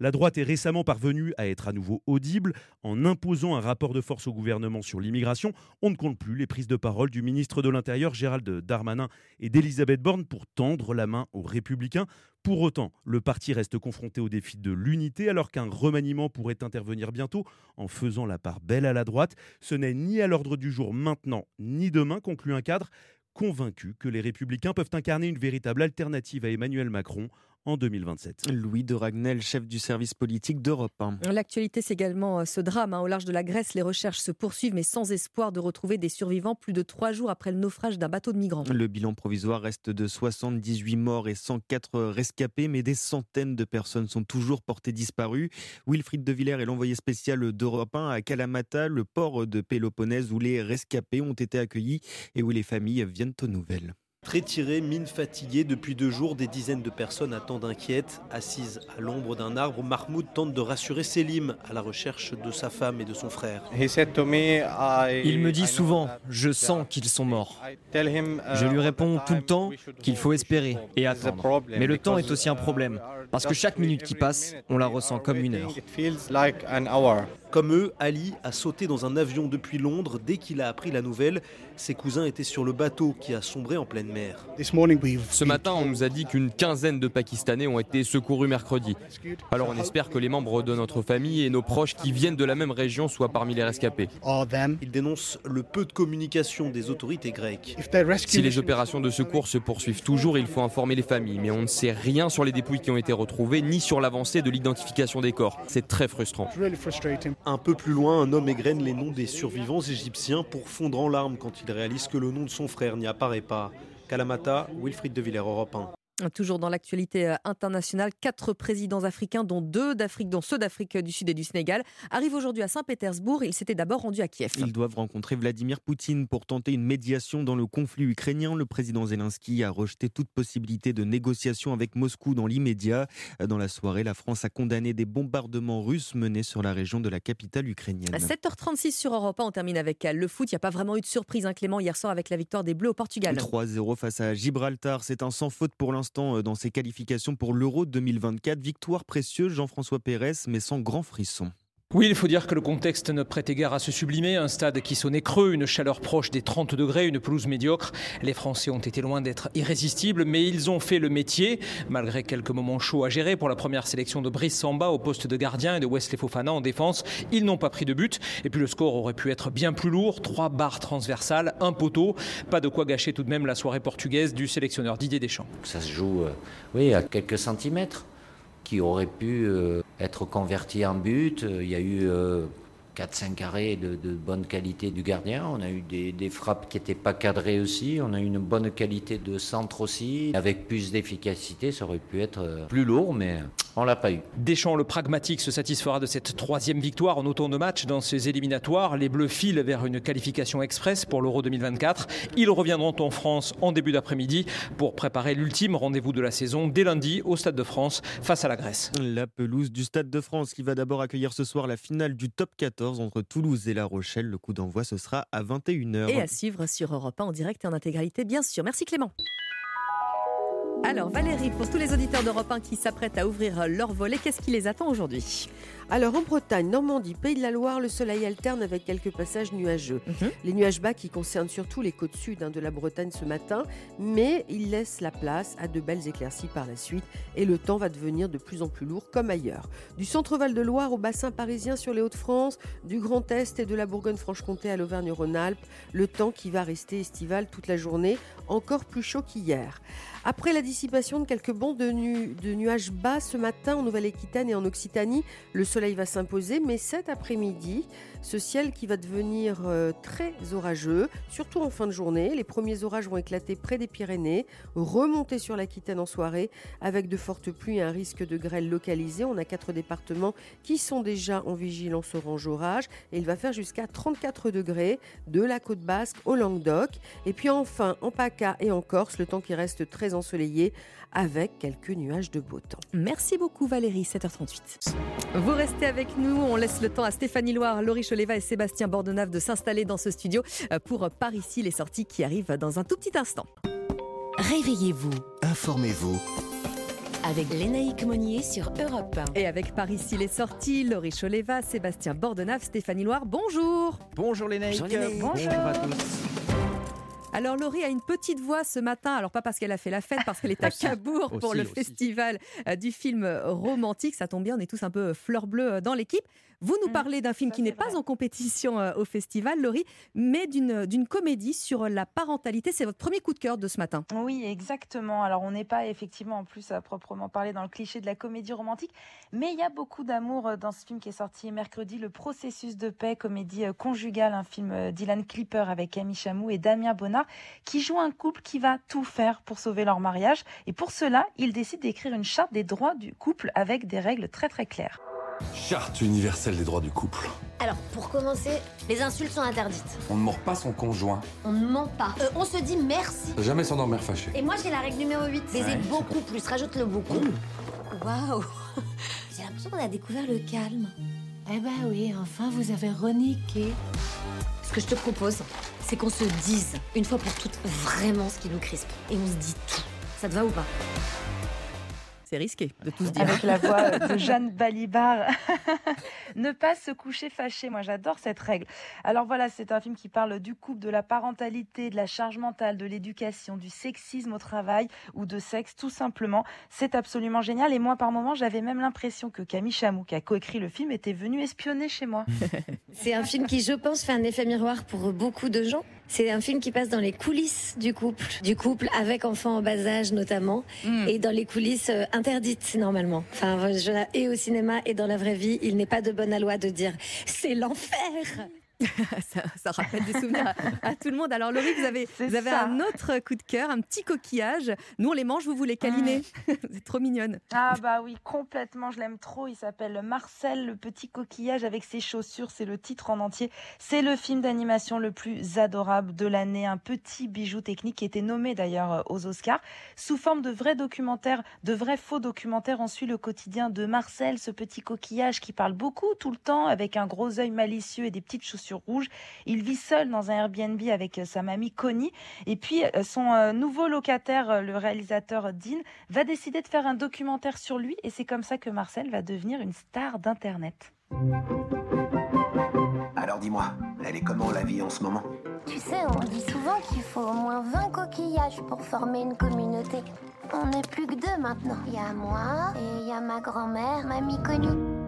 la droite est récemment parvenue à être à nouveau audible en imposant un rapport de force au gouvernement sur l'immigration. On ne compte plus les prises de parole du ministre de l'Intérieur Gérald Darmanin et d'Elisabeth Borne pour tendre la main aux républicains. Pour autant, le parti reste confronté au défi de l'unité alors qu'un remaniement pourrait intervenir bientôt en faisant la part belle à la droite. Ce n'est ni à l'ordre du jour maintenant ni demain, conclut un cadre convaincu que les républicains peuvent incarner une véritable alternative à Emmanuel Macron en 2027. Louis de Ragnel, chef du service politique d'Europe 1. L'actualité, c'est également euh, ce drame. hein. Au large de la Grèce, les recherches se poursuivent, mais sans espoir de retrouver des survivants plus de trois jours après le naufrage d'un bateau de migrants. Le bilan provisoire reste de 78 morts et 104 rescapés, mais des centaines de personnes sont toujours portées disparues. Wilfried de Villers est l'envoyé spécial d'Europe 1 à Kalamata, le port de Péloponnèse, où les rescapés ont été accueillis et où les familles viennent aux nouvelles. Très tiré, mine fatiguée, depuis deux jours, des dizaines de personnes attendent inquiètes. Assises à l'ombre d'un arbre, Mahmoud tente de rassurer Selim à la recherche de sa femme et de son frère. Il me dit souvent, je sens qu'ils sont morts. Je lui réponds tout le temps qu'il faut espérer et attendre. Mais le temps est aussi un problème, parce que chaque minute qui passe, on la ressent comme une heure. Comme eux, Ali a sauté dans un avion depuis Londres dès qu'il a appris la nouvelle. Ses cousins étaient sur le bateau qui a sombré en pleine mer. Ce matin, on nous a dit qu'une quinzaine de Pakistanais ont été secourus mercredi. Alors on espère que les membres de notre famille et nos proches qui viennent de la même région soient parmi les rescapés. Il dénonce le peu de communication des autorités grecques. Si les opérations de secours se poursuivent toujours, il faut informer les familles. Mais on ne sait rien sur les dépouilles qui ont été retrouvées, ni sur l'avancée de l'identification des corps. C'est très frustrant. Un peu plus loin, un homme égrène les noms des survivants égyptiens pour fondre en larmes quand il réalise que le nom de son frère n'y apparaît pas. Kalamata, Wilfried de Villers, Europe 1. Toujours dans l'actualité euh, internationale, quatre présidents africains, dont deux d'Afrique, dont ceux d'Afrique du Sud et du Sénégal, arrivent aujourd'hui à Saint-Pétersbourg. Ils s'étaient d'abord rendus à Kiev. Ils doivent rencontrer Vladimir Poutine pour tenter une médiation dans le conflit ukrainien. Le président Zelensky a rejeté toute possibilité de négociation avec Moscou dans l'immédiat. Dans la soirée, la France a condamné des bombardements russes menés sur la région de la capitale ukrainienne. À 7h36 sur Europe 1, on termine avec euh, le foot. Il n'y a pas vraiment eu de surprise, hein, Clément, hier soir avec la victoire des Bleus au Portugal. 3-0 face à Gibraltar, c'est un sans faute pour l'instant euh, dans ses qualifications pour l'Euro 2024. Victoire précieuse, Jean-François Pérez, mais sans grand frisson. Oui, il faut dire que le contexte ne prête égard à se sublimer. Un stade qui sonnait creux, une chaleur proche des 30 degrés, une pelouse médiocre. Les Français ont été loin d'être irrésistibles, mais ils ont fait le métier. Malgré quelques moments chauds à gérer pour la première sélection de Brice Samba au poste de gardien et de Wesley Fofana en défense, ils n'ont pas pris de but. Et puis le score aurait pu être bien plus lourd. Trois barres transversales, un poteau. Pas de quoi gâcher tout de même la soirée portugaise du sélectionneur Didier Deschamps. Ça se joue euh, oui, à quelques centimètres qui aurait pu euh, être converti en but. Il y a eu euh, 4-5 arrêts de, de, bonne qualité du gardien. On a eu des, des frappes qui n'étaient pas cadrées aussi. On a eu une bonne qualité de centre aussi. Avec plus d'efficacité, ça aurait pu être euh, plus lourd, mais On l'a pas eu. Deschamps, le pragmatique, se satisfera de cette troisième victoire en autant de matchs dans ces éliminatoires. Les Bleus filent vers une qualification express pour l'Euro 2024. Ils reviendront en France en début d'après-midi pour préparer l'ultime rendez-vous de la saison dès lundi au Stade de France face à la Grèce. La pelouse du Stade de France qui va d'abord accueillir ce soir la finale du top 14 entre Toulouse et La Rochelle. Le coup d'envoi, ce sera à 21h. Et à suivre sur Europe 1 en direct et en intégralité, bien sûr. Merci Clément. Alors Valérie, pour tous les auditeurs d'Europe 1 qui s'apprêtent à ouvrir leur volet, qu'est-ce qui les attend aujourd'hui? Alors en Bretagne, Normandie, Pays de la Loire, le soleil alterne avec quelques passages nuageux. Mhm. Les nuages bas qui concernent surtout les côtes sud hein, de la Bretagne ce matin, mais ils laissent la place à de belles éclaircies par la suite et le temps va devenir de plus en plus lourd comme ailleurs. Du centre-val de Loire au bassin parisien sur les Hauts-de-France, du Grand Est et de la Bourgogne-Franche-Comté à l'Auvergne-Rhône-Alpes, le temps qui va rester estival toute la journée, encore plus chaud qu'hier. Après la dissipation de quelques bancs de, nu- de nuages bas ce matin en Nouvelle-Aquitaine et en Occitanie, le soleil va s'imposer, mais cet après-midi, ce ciel qui va devenir euh, très orageux, surtout en fin de journée. Les premiers orages vont éclater près des Pyrénées, remonter sur l'Aquitaine en soirée, avec de fortes pluies et un risque de grêle localisé. On a quatre départements qui sont déjà en vigilance orange orage, et il va faire jusqu'à 34 degrés de la côte basque au Languedoc. Et puis enfin, en PACA et en Corse, le temps qui reste très ensoleillé, avec quelques nuages de beau temps. Merci beaucoup Valérie, 7h38. Vous restez avec nous, on laisse le temps à Stéphanie Loire, Laurie Choleva et Sébastien Bordenave de s'installer dans ce studio euh, pour Par ici les sorties qui arrivent dans un tout petit instant. Réveillez-vous Informez-vous. avec Lénaïque Monnier sur Europe 1. Et avec Par ici les sorties, Laurie Choleva, Sébastien Bordenave, Stéphanie Loire, bonjour Bonjour Lénaïque. Bonjour à tous. Alors Laurie a une petite voix ce matin, alors pas parce qu'elle a fait la fête, parce qu'elle est à Cabourg pour Aussi, le aussi. festival euh, du film romantique. Ça tombe bien, on est tous un peu fleur bleue euh, dans l'équipe. Vous nous parlez d'un film qui n'est pas en compétition euh, au festival, Laurie, mais d'une d'une comédie sur la parentalité. C'est votre premier coup de cœur de ce matin. Oui, exactement. Alors, on n'est pas effectivement en plus à proprement parler dans le cliché de la comédie romantique, mais il y a beaucoup d'amour euh, dans ce film qui est sorti mercredi, Le processus de paix, comédie euh, conjugale, un film d'Ilan Clipper avec Camille Chamou et Damien Bonnard, qui joue un couple qui va tout faire pour sauver leur mariage. Et pour cela, il décide d'écrire une charte des droits du couple avec des règles très très claires. Charte universelle des droits du couple. Alors, pour commencer, les insultes sont interdites. On ne mord pas son conjoint. On ne ment pas. Euh, on se dit merci. Jamais s'endormir fâché. Et moi, j'ai la règle numéro 8. Baiser Ouais, beaucoup plus. Rajoute le beaucoup. Waouh J'ai l'impression qu'on a découvert le calme. Eh ben oui, enfin vous avez reniqué. Ce que je te propose, c'est qu'on se dise, une fois pour toutes, vraiment ce qui nous crispe. Et on se dit tout. Ça te va ou pas? C'est risqué de tout se dire. Avec la voix de Jeanne Balibar. ne pas se coucher fâché. Moi, j'adore cette règle. Alors voilà, c'est un film qui parle du couple, de la parentalité, de la charge mentale, de l'éducation, du sexisme au travail ou de sexe, tout simplement. C'est absolument génial. Et moi, par moments, j'avais même l'impression que Camille Chamou, qui a coécrit le film, était venue espionner chez moi. C'est un film qui, je pense, fait un effet miroir pour beaucoup de gens. C'est un film qui passe dans les coulisses du couple, du couple avec enfants en bas âge notamment, et dans les coulisses euh, interdites normalement. Enfin, et au cinéma et dans la vraie vie, il n'est pas de bonne loi de dire c'est l'enfer. ça, ça rappelle des souvenirs à, à tout le monde. Alors Laurie, vous avez, vous avez un autre coup de cœur, un petit coquillage. Nous, on les mange, vous vous les câlinez. C'est trop mignonne. Ah bah oui, complètement, je l'aime trop. Il s'appelle Marcel, le petit coquillage avec ses chaussures. C'est le titre en entier. C'est le film d'animation le plus adorable de l'année. Un petit bijou technique qui était nommé d'ailleurs euh, aux Oscars. Sous forme de vrais documentaires, de vrais faux documentaires, on suit le quotidien de Marcel, ce petit coquillage qui parle beaucoup tout le temps avec un gros œil malicieux et des petites chaussures rouges. Il vit seul dans un Airbnb avec euh, sa mamie Connie. Et puis euh, son euh, nouveau locataire, le réalisateur Dean, va décider de faire un documentaire sur lui. Et c'est comme ça que Marcel va devenir une star d'Internet. Alors dis-moi, elle est comment la vie en ce moment? Tu sais, on dit souvent qu'il faut au moins 20 coquillages pour former une communauté. On n'est plus que deux maintenant. Il y a moi et il y a ma grand-mère, mamie connue.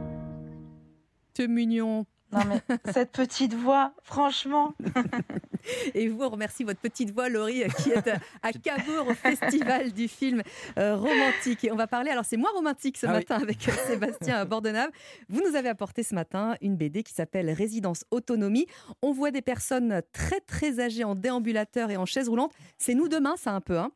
C'est mignon. Non mais cette petite voix, franchement. Et vous, on remercie votre petite voix, Laurie, qui est à Cabourg au festival du film euh, romantique. Et on va parler, alors c'est moins romantique ce Ah oui. matin avec euh, Sébastien Bordenave. Vous nous avez apporté ce matin une BD qui s'appelle Résidence Autonomie. On voit des personnes très très âgées en déambulateur et en chaise roulante. C'est nous demain, ça un peu. Hein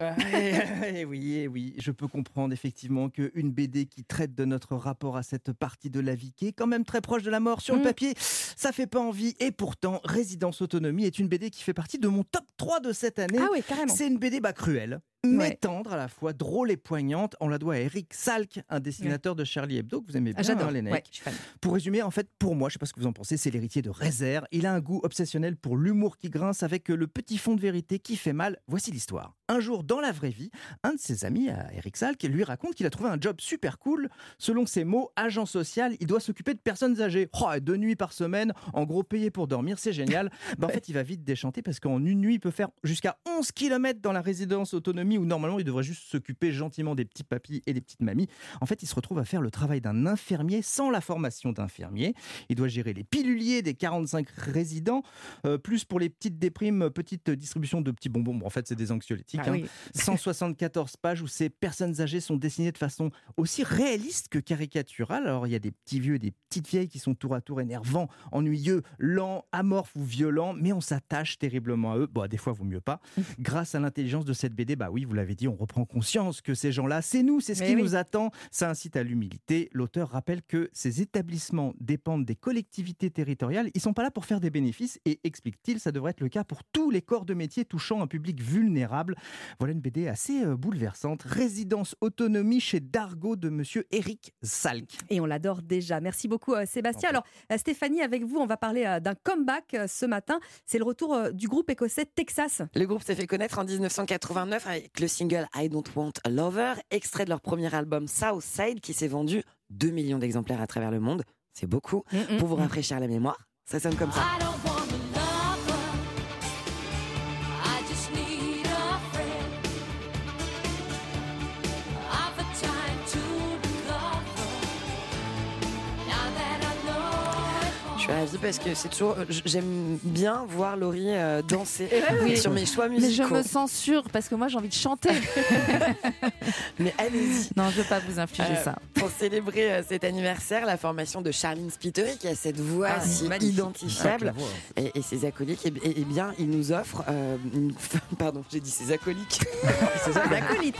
Eh oui, eh oui, je peux comprendre effectivement qu'une BD qui traite de notre rapport à cette partie de la vie qui est quand même très proche de la mort sur le Mm. papier, ça fait pas envie. Et pourtant, Résidence Autonomie est une BD qui fait partie de mon top 3 de cette année. Ah oui, carrément. C'est une BD bah, cruelle. Mais Ouais. tendre à la fois, drôle et poignante. On la doit à Eric Salk, un dessinateur de Charlie Hebdo que vous aimez bien, Ah, J'adore. hein, Lénec. Ouais. Pour résumer, en fait, pour moi, je sais pas ce que vous en pensez, c'est l'héritier de Réserve. Il a un goût obsessionnel pour l'humour qui grince avec le petit fond de vérité qui fait mal. Voici l'histoire. Un jour, dans la vraie vie, un de ses amis, à Eric Salk, lui raconte qu'il a trouvé un job super cool. Selon ses mots, agent social, il doit s'occuper de personnes âgées. Oh, deux nuits par semaine, en gros payé pour dormir, c'est génial. Ben, en fait, il va vite déchanter parce qu'en une nuit, il peut faire jusqu'à 11 km dans la résidence autonomie où normalement il devrait juste s'occuper gentiment des petits papis et des petites mamies. En fait, il se retrouve à faire le travail d'un infirmier sans la formation d'infirmier. Il doit gérer les piluliers des 45 résidents, euh, plus pour les petites déprimes, petite distribution de petits bonbons. Bon, en fait, c'est des anxiolytiques. Ah hein. oui. 174 pages où ces personnes âgées sont dessinées de façon aussi réaliste que caricaturale. Alors, il y a des petits vieux et des petites vieilles qui sont tour à tour énervants, ennuyeux, lents, amorphes ou violents, mais on s'attache terriblement à eux. Bon, des fois, vaut mieux pas. Grâce à l'intelligence de cette BD, bah oui, vous l'avez dit, on reprend conscience que ces gens-là, c'est nous, c'est ce Mais qui oui. nous attend. Ça incite à l'humilité. L'auteur rappelle que ces établissements dépendent des collectivités territoriales. Ils sont pas là pour faire des bénéfices et explique-t-il, ça devrait être le cas pour tous les corps de métier touchant un public vulnérable. Voilà une BD assez euh, bouleversante. Résidence autonomie chez Dargo de monsieur Eric Salk. Et on l'adore déjà. Merci beaucoup euh, Sébastien. Alors euh, Stéphanie, avec vous, on va parler d'un comeback ce matin. C'est le retour du groupe écossais Texas. Le groupe s'est fait connaître en 1989 avec le single I Don't Want a Lover, extrait de leur premier album Southside qui s'est vendu 2 millions d'exemplaires à travers le monde. C'est beaucoup. Mm, Pour vous rafraîchir la mémoire, ça sonne comme ça. Suis ravie parce que c'est toujours. J'aime bien voir Laurie euh, danser Oui. sur mes choix Mais je musicaux. me sens sûre parce que moi j'ai envie de chanter. Mais allez-y. Non, je veux pas vous infliger Euh, ça. Pour célébrer euh, cet anniversaire, la formation de Charlene Spiteri, qui a cette voix Ah, si magnifique. identifiable, Ah, et, et ses acolytes, et, et- et bien, ils nous offrent. euh, une- Pardon, j'ai dit ses acolytes. C'est ça, Acolyte.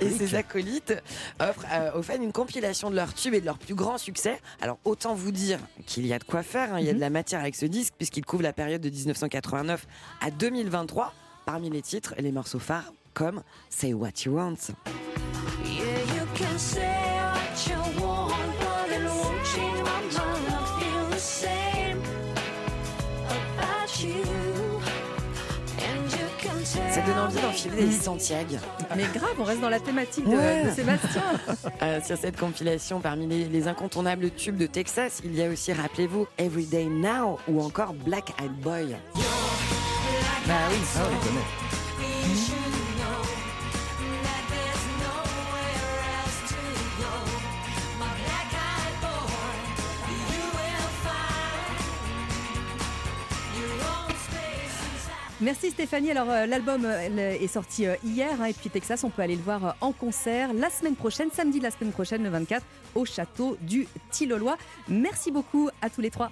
ces Et ces acolytes offrent euh, aux fans une compilation de leurs tubes et de leurs plus grands succès. Alors autant vous dire qu'il y a de quoi faire, hein, il y a de la matière avec ce disque puisqu'il couvre la période de 1989 à 2023. Parmi les titres, les morceaux phares comme Say What You Want. Envie d'enfiler des Santiago. Mais grave, on reste dans la thématique de, Ouais. de Sébastien. Euh, sur cette compilation, parmi les, les incontournables tubes de Texas, il y a aussi, rappelez-vous, Everyday Now ou encore Black Eyed Boy. Bah oui, ça, on les connaît. Merci Stéphanie. Alors euh, l'album euh, est sorti euh, hier hein, et puis Texas, on peut aller le voir en concert la semaine prochaine, samedi de la semaine prochaine, le 24, au château du Tillolois. Merci beaucoup à tous les trois.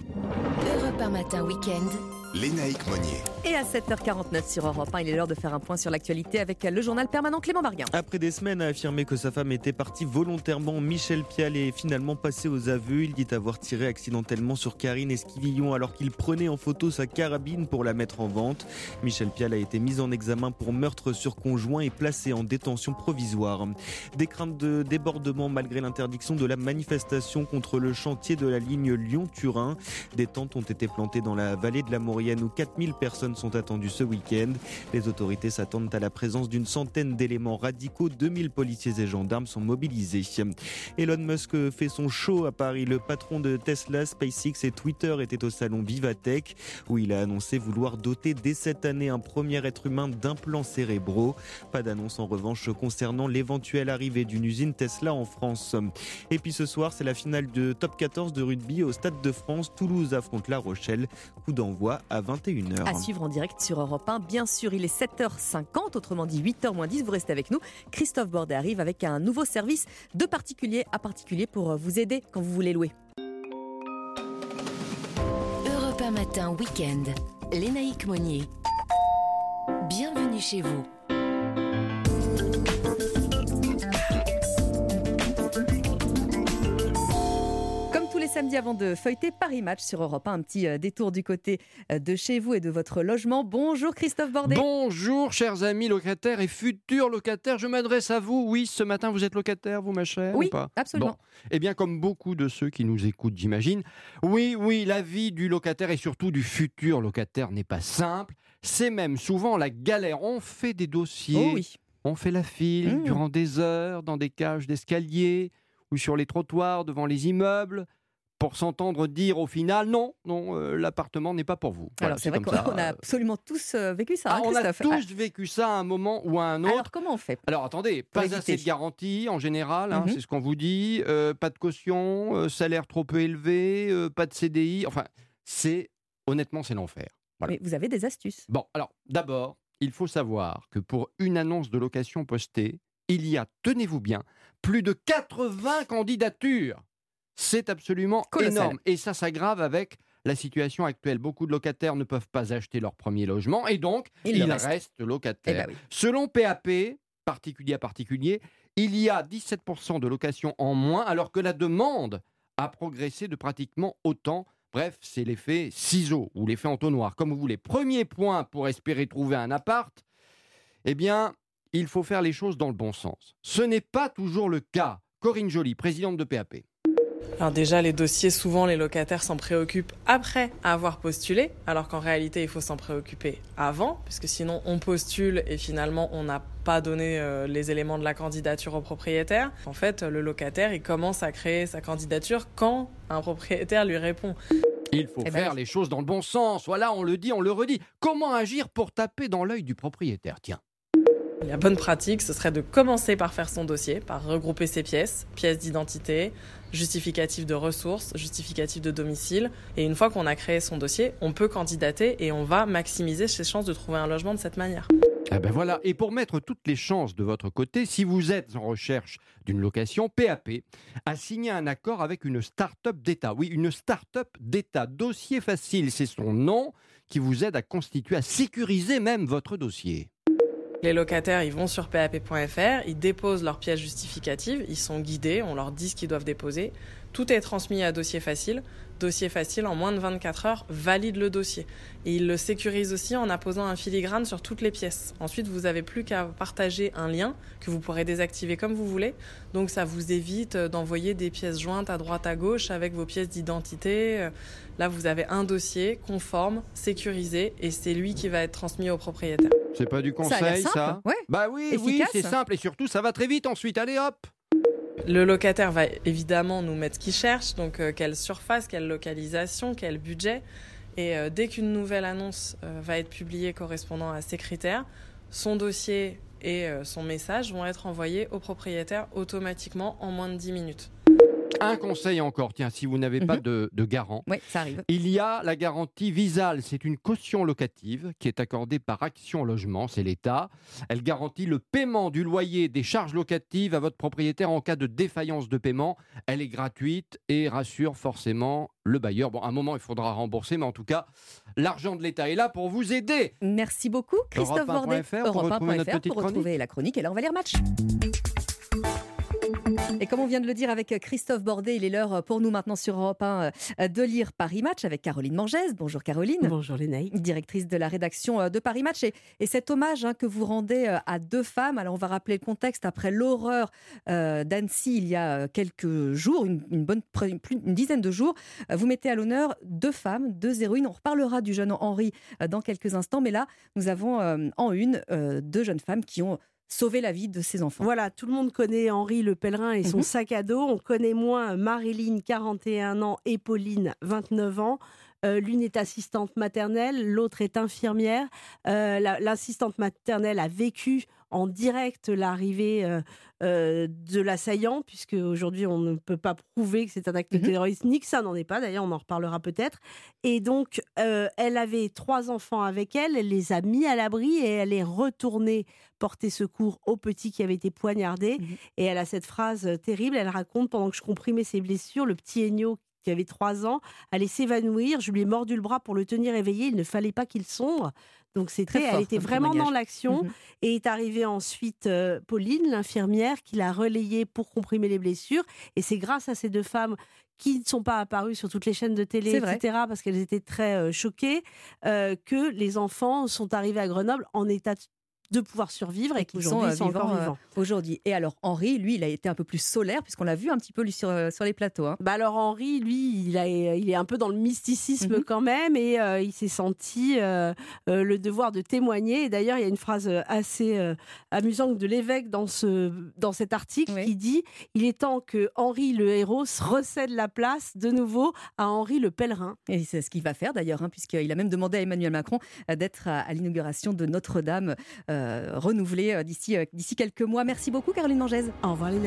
Europe 1 matin week-end. Lénaïque Monnier. Et à 7h49 sur Europe 1, il est l'heure de faire un point sur l'actualité avec le journal permanent Clément Barguin. Après des semaines à affirmer que sa femme était partie volontairement, Michel Pial est finalement passé aux aveux. Il dit avoir tiré accidentellement sur Karine Esquivillon alors qu'il prenait en photo sa carabine pour la mettre en vente. Michel Pial a été mis en examen pour meurtre sur conjoint et placé en détention provisoire. Des craintes de débordement malgré l'interdiction de la manifestation contre le chantier de la ligne Lyon-Turin. Des tentes ont été plantées dans la vallée de la Moria moyenne où 4000 personnes sont attendues ce week-end. Les autorités s'attendent à la présence d'une centaine d'éléments radicaux. 2000 policiers et gendarmes sont mobilisés. Elon Musk fait son show à Paris. Le patron de Tesla, SpaceX et Twitter était au salon Vivatech où il a annoncé vouloir doter dès cette année un premier être humain d'implants cérébraux. Pas d'annonce en revanche concernant l'éventuelle arrivée d'une usine Tesla en France. Et puis ce soir, c'est la finale de top 14 de rugby au Stade de France. Toulouse affronte La Rochelle. Coup d'envoi à 21h. À suivre en direct sur Europe 1. Bien sûr, il est 7h50, autrement dit 8h moins 10. Vous restez avec nous. Christophe Bordet arrive avec un nouveau service de particulier à particulier pour vous aider quand vous voulez louer. Europe 1 matin, week-end. Lénaïque Monnier. Bienvenue chez vous. Samedis avant de feuilleter Paris Match sur Europe 1, un petit euh, détour du côté euh, de chez vous et de votre logement. Bonjour Christophe Bordet. Bonjour chers amis locataires et futurs locataires, je m'adresse à vous. Oui, ce matin vous êtes locataire, vous ma chère Oui, ou pas? absolument. Bon. Eh bien comme beaucoup de ceux qui nous écoutent, j'imagine, oui, oui, la vie du locataire et surtout du futur locataire n'est pas simple. C'est même souvent la galère. On fait des dossiers, Oh oui. on fait la file Mmh. durant des heures dans des cages d'escalier ou sur les trottoirs devant les immeubles pour s'entendre dire au final non, non, euh, l'appartement n'est pas pour vous. Voilà, Alors c'est vrai qu'on a absolument tous euh, vécu ça, Ah, hein, on a tous vécu ça à un moment ou à un autre. Alors comment on fait Alors attendez, pas éviter. assez de garantie en général, hein, Mhm. c'est ce qu'on vous dit, euh, pas de caution, salaire trop peu élevé, pas de CDI, enfin, c'est honnêtement c'est l'enfer. Voilà. Mais vous avez des astuces. Bon, alors d'abord, il faut savoir que pour une annonce de location postée, il y a, tenez-vous bien, plus de 80 candidatures. C'est absolument Colossal. énorme. Et ça s'aggrave avec la situation actuelle. Beaucoup de locataires ne peuvent pas acheter leur premier logement et donc Il ils le reste. restent locataires. Eh ben oui. Selon PAP, particulier à particulier, il y a 17% de locations en moins alors que la demande a progressé de pratiquement autant. Bref, c'est l'effet ciseau ou l'effet entonnoir, comme vous voulez. Premier point pour espérer trouver un appart, eh bien, il faut faire les choses dans le bon sens. Ce n'est pas toujours le cas. Corinne Joly, présidente de PAP. Alors déjà, les dossiers, souvent les locataires s'en préoccupent après avoir postulé, alors qu'en réalité, il faut s'en préoccuper avant, puisque sinon on postule et finalement on n'a pas donné euh, les éléments de la candidature au propriétaire. En fait, le locataire, il commence à créer sa candidature quand un propriétaire lui répond. Il faut Eh ben faire les choses dans le bon sens. Voilà, on le dit, on le redit. Comment agir pour taper dans l'œil du propriétaire? Tiens. La bonne pratique, ce serait de commencer par faire son dossier, par regrouper ses pièces, pièces d'identité, justificatif de ressources, justificatif de domicile. Et une fois qu'on a créé son dossier, on peut candidater et on va maximiser ses chances de trouver un logement de cette manière. Ah ben voilà, et pour mettre toutes les chances de votre côté, si vous êtes en recherche d'une location, PAP a signé un accord avec une start-up d'État. Oui, une start-up d'État. Dossier facile, c'est son nom qui vous aide à constituer, à sécuriser même votre dossier. Les locataires, ils vont sur pap.fr, ils déposent leurs pièces justificatives, ils sont guidés, on leur dit ce qu'ils doivent déposer. Tout est transmis à dossier facile. Dossier facile, en moins de 24 heures, valide le dossier. Et il le sécurise aussi en apposant un filigrane sur toutes les pièces. Ensuite, vous n'avez plus qu'à partager un lien que vous pourrez désactiver comme vous voulez. Donc ça vous évite d'envoyer des pièces jointes à droite à gauche avec vos pièces d'identité. Là, vous avez un dossier conforme, sécurisé, et c'est lui qui va être transmis au propriétaire. C'est pas du conseil, ça, ouais. Bah oui, oui, c'est simple et surtout ça va très vite ensuite. Allez hop Le locataire va évidemment nous mettre ce qu'il cherche, donc euh, quelle surface, quelle localisation, quel budget. Et euh, dès qu'une nouvelle annonce euh, va être publiée correspondant à ces critères, son dossier et euh, son message vont être envoyés au propriétaire automatiquement en moins de 10 minutes. Un conseil encore, tiens, si vous n'avez pas de, de garant, Oui, ça arrive. il y a la garantie Visal. C'est une caution locative qui est accordée par Action Logement, c'est l'État. Elle garantit le paiement du loyer des charges locatives à votre propriétaire en cas de défaillance de paiement. Elle est gratuite et rassure forcément le bailleur. Bon, à un moment, il faudra rembourser, mais en tout cas, l'argent de l'État est là pour vous aider. Merci beaucoup, Christophe Europe 1.fr Bordet. pour retrouver notre Europe 1.fr petite pour retrouver la chronique. Et là, on va lire match. Et comme on vient de le dire avec Christophe Bordet, il est l'heure pour nous maintenant sur Europe 1 euh, de lire Paris Match avec Caroline Mangès. Bonjour Caroline. Bonjour Lénaï. Directrice de la rédaction euh, de Paris Match. Et, et cet hommage hein, que vous rendez euh, à deux femmes, alors on va rappeler le contexte, après l'horreur d'Annecy il y a quelques jours, une, bonne, une dizaine de jours, vous mettez à l'honneur deux femmes, deux héroïnes. On reparlera du jeune Henri dans quelques instants, mais là, nous avons en une deux jeunes femmes qui ont sauver la vie de ses enfants. Voilà, tout le monde connaît Henri le pèlerin et son mhm. sac à dos. On connaît moins Marilyn, 41 ans, et Pauline, 29 ans. Euh, l'une est assistante maternelle, l'autre est infirmière. Euh, l'assistante maternelle a vécu en direct l'arrivée euh, euh, de l'assaillant, puisque aujourd'hui on ne peut pas prouver que c'est un acte mhm. terroriste, ni que ça n'en est pas. D'ailleurs, on en reparlera peut-être. Et donc, euh, elle avait trois enfants avec elle, elle les a mis à l'abri et elle est retournée porter secours au petit qui avait été poignardé. Mhm. Et elle a cette phrase terrible. Elle raconte pendant que je comprimais ses blessures, le petit Ennio qui avait trois ans, allait s'évanouir. Je lui ai mordu le bras pour le tenir éveillé. Il ne fallait pas qu'il sombre. Donc c'était, elle était vraiment dans l'action. Mhm. Et est arrivée ensuite euh, Pauline, l'infirmière, qui l'a relayée pour comprimer les blessures. Et c'est grâce à ces deux femmes qui ne sont pas apparues sur toutes les chaînes de télé, etc., parce qu'elles étaient très euh, choquées, euh, que les enfants sont arrivés à Grenoble en état de pouvoir survivre et, qui sont, sont encore euh, vivants. Aujourd'hui. Et alors Henri, lui, il a été un peu plus solaire puisqu'on l'a vu un petit peu lui sur, euh, sur les plateaux. Hein. Bah alors Henri, lui, il, a, il est un peu dans le mysticisme mhm. quand même et euh, il s'est senti le devoir de témoigner. Et d'ailleurs, il y a une phrase assez amusante de l'évêque dans, ce, dans cet article qui dit il est temps que Henri le héros recède la place de nouveau à Henri le pèlerin. Et c'est ce qu'il va faire d'ailleurs, hein, puisqu'il a même demandé à Emmanuel Macron d'être à, l'inauguration de Notre-Dame. Euh, renouvelé euh, d'ici euh, d'ici quelques mois. Merci beaucoup Caroline Mangez. Au revoir les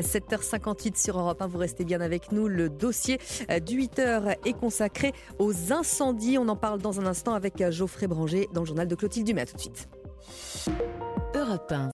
7h58 sur Europe 1, vous restez bien avec nous. Le dossier du 8h est consacré aux incendies. On en parle dans un instant avec Geoffrey Branger dans le journal de Clotilde Dumais. A tout de suite. Europe 1.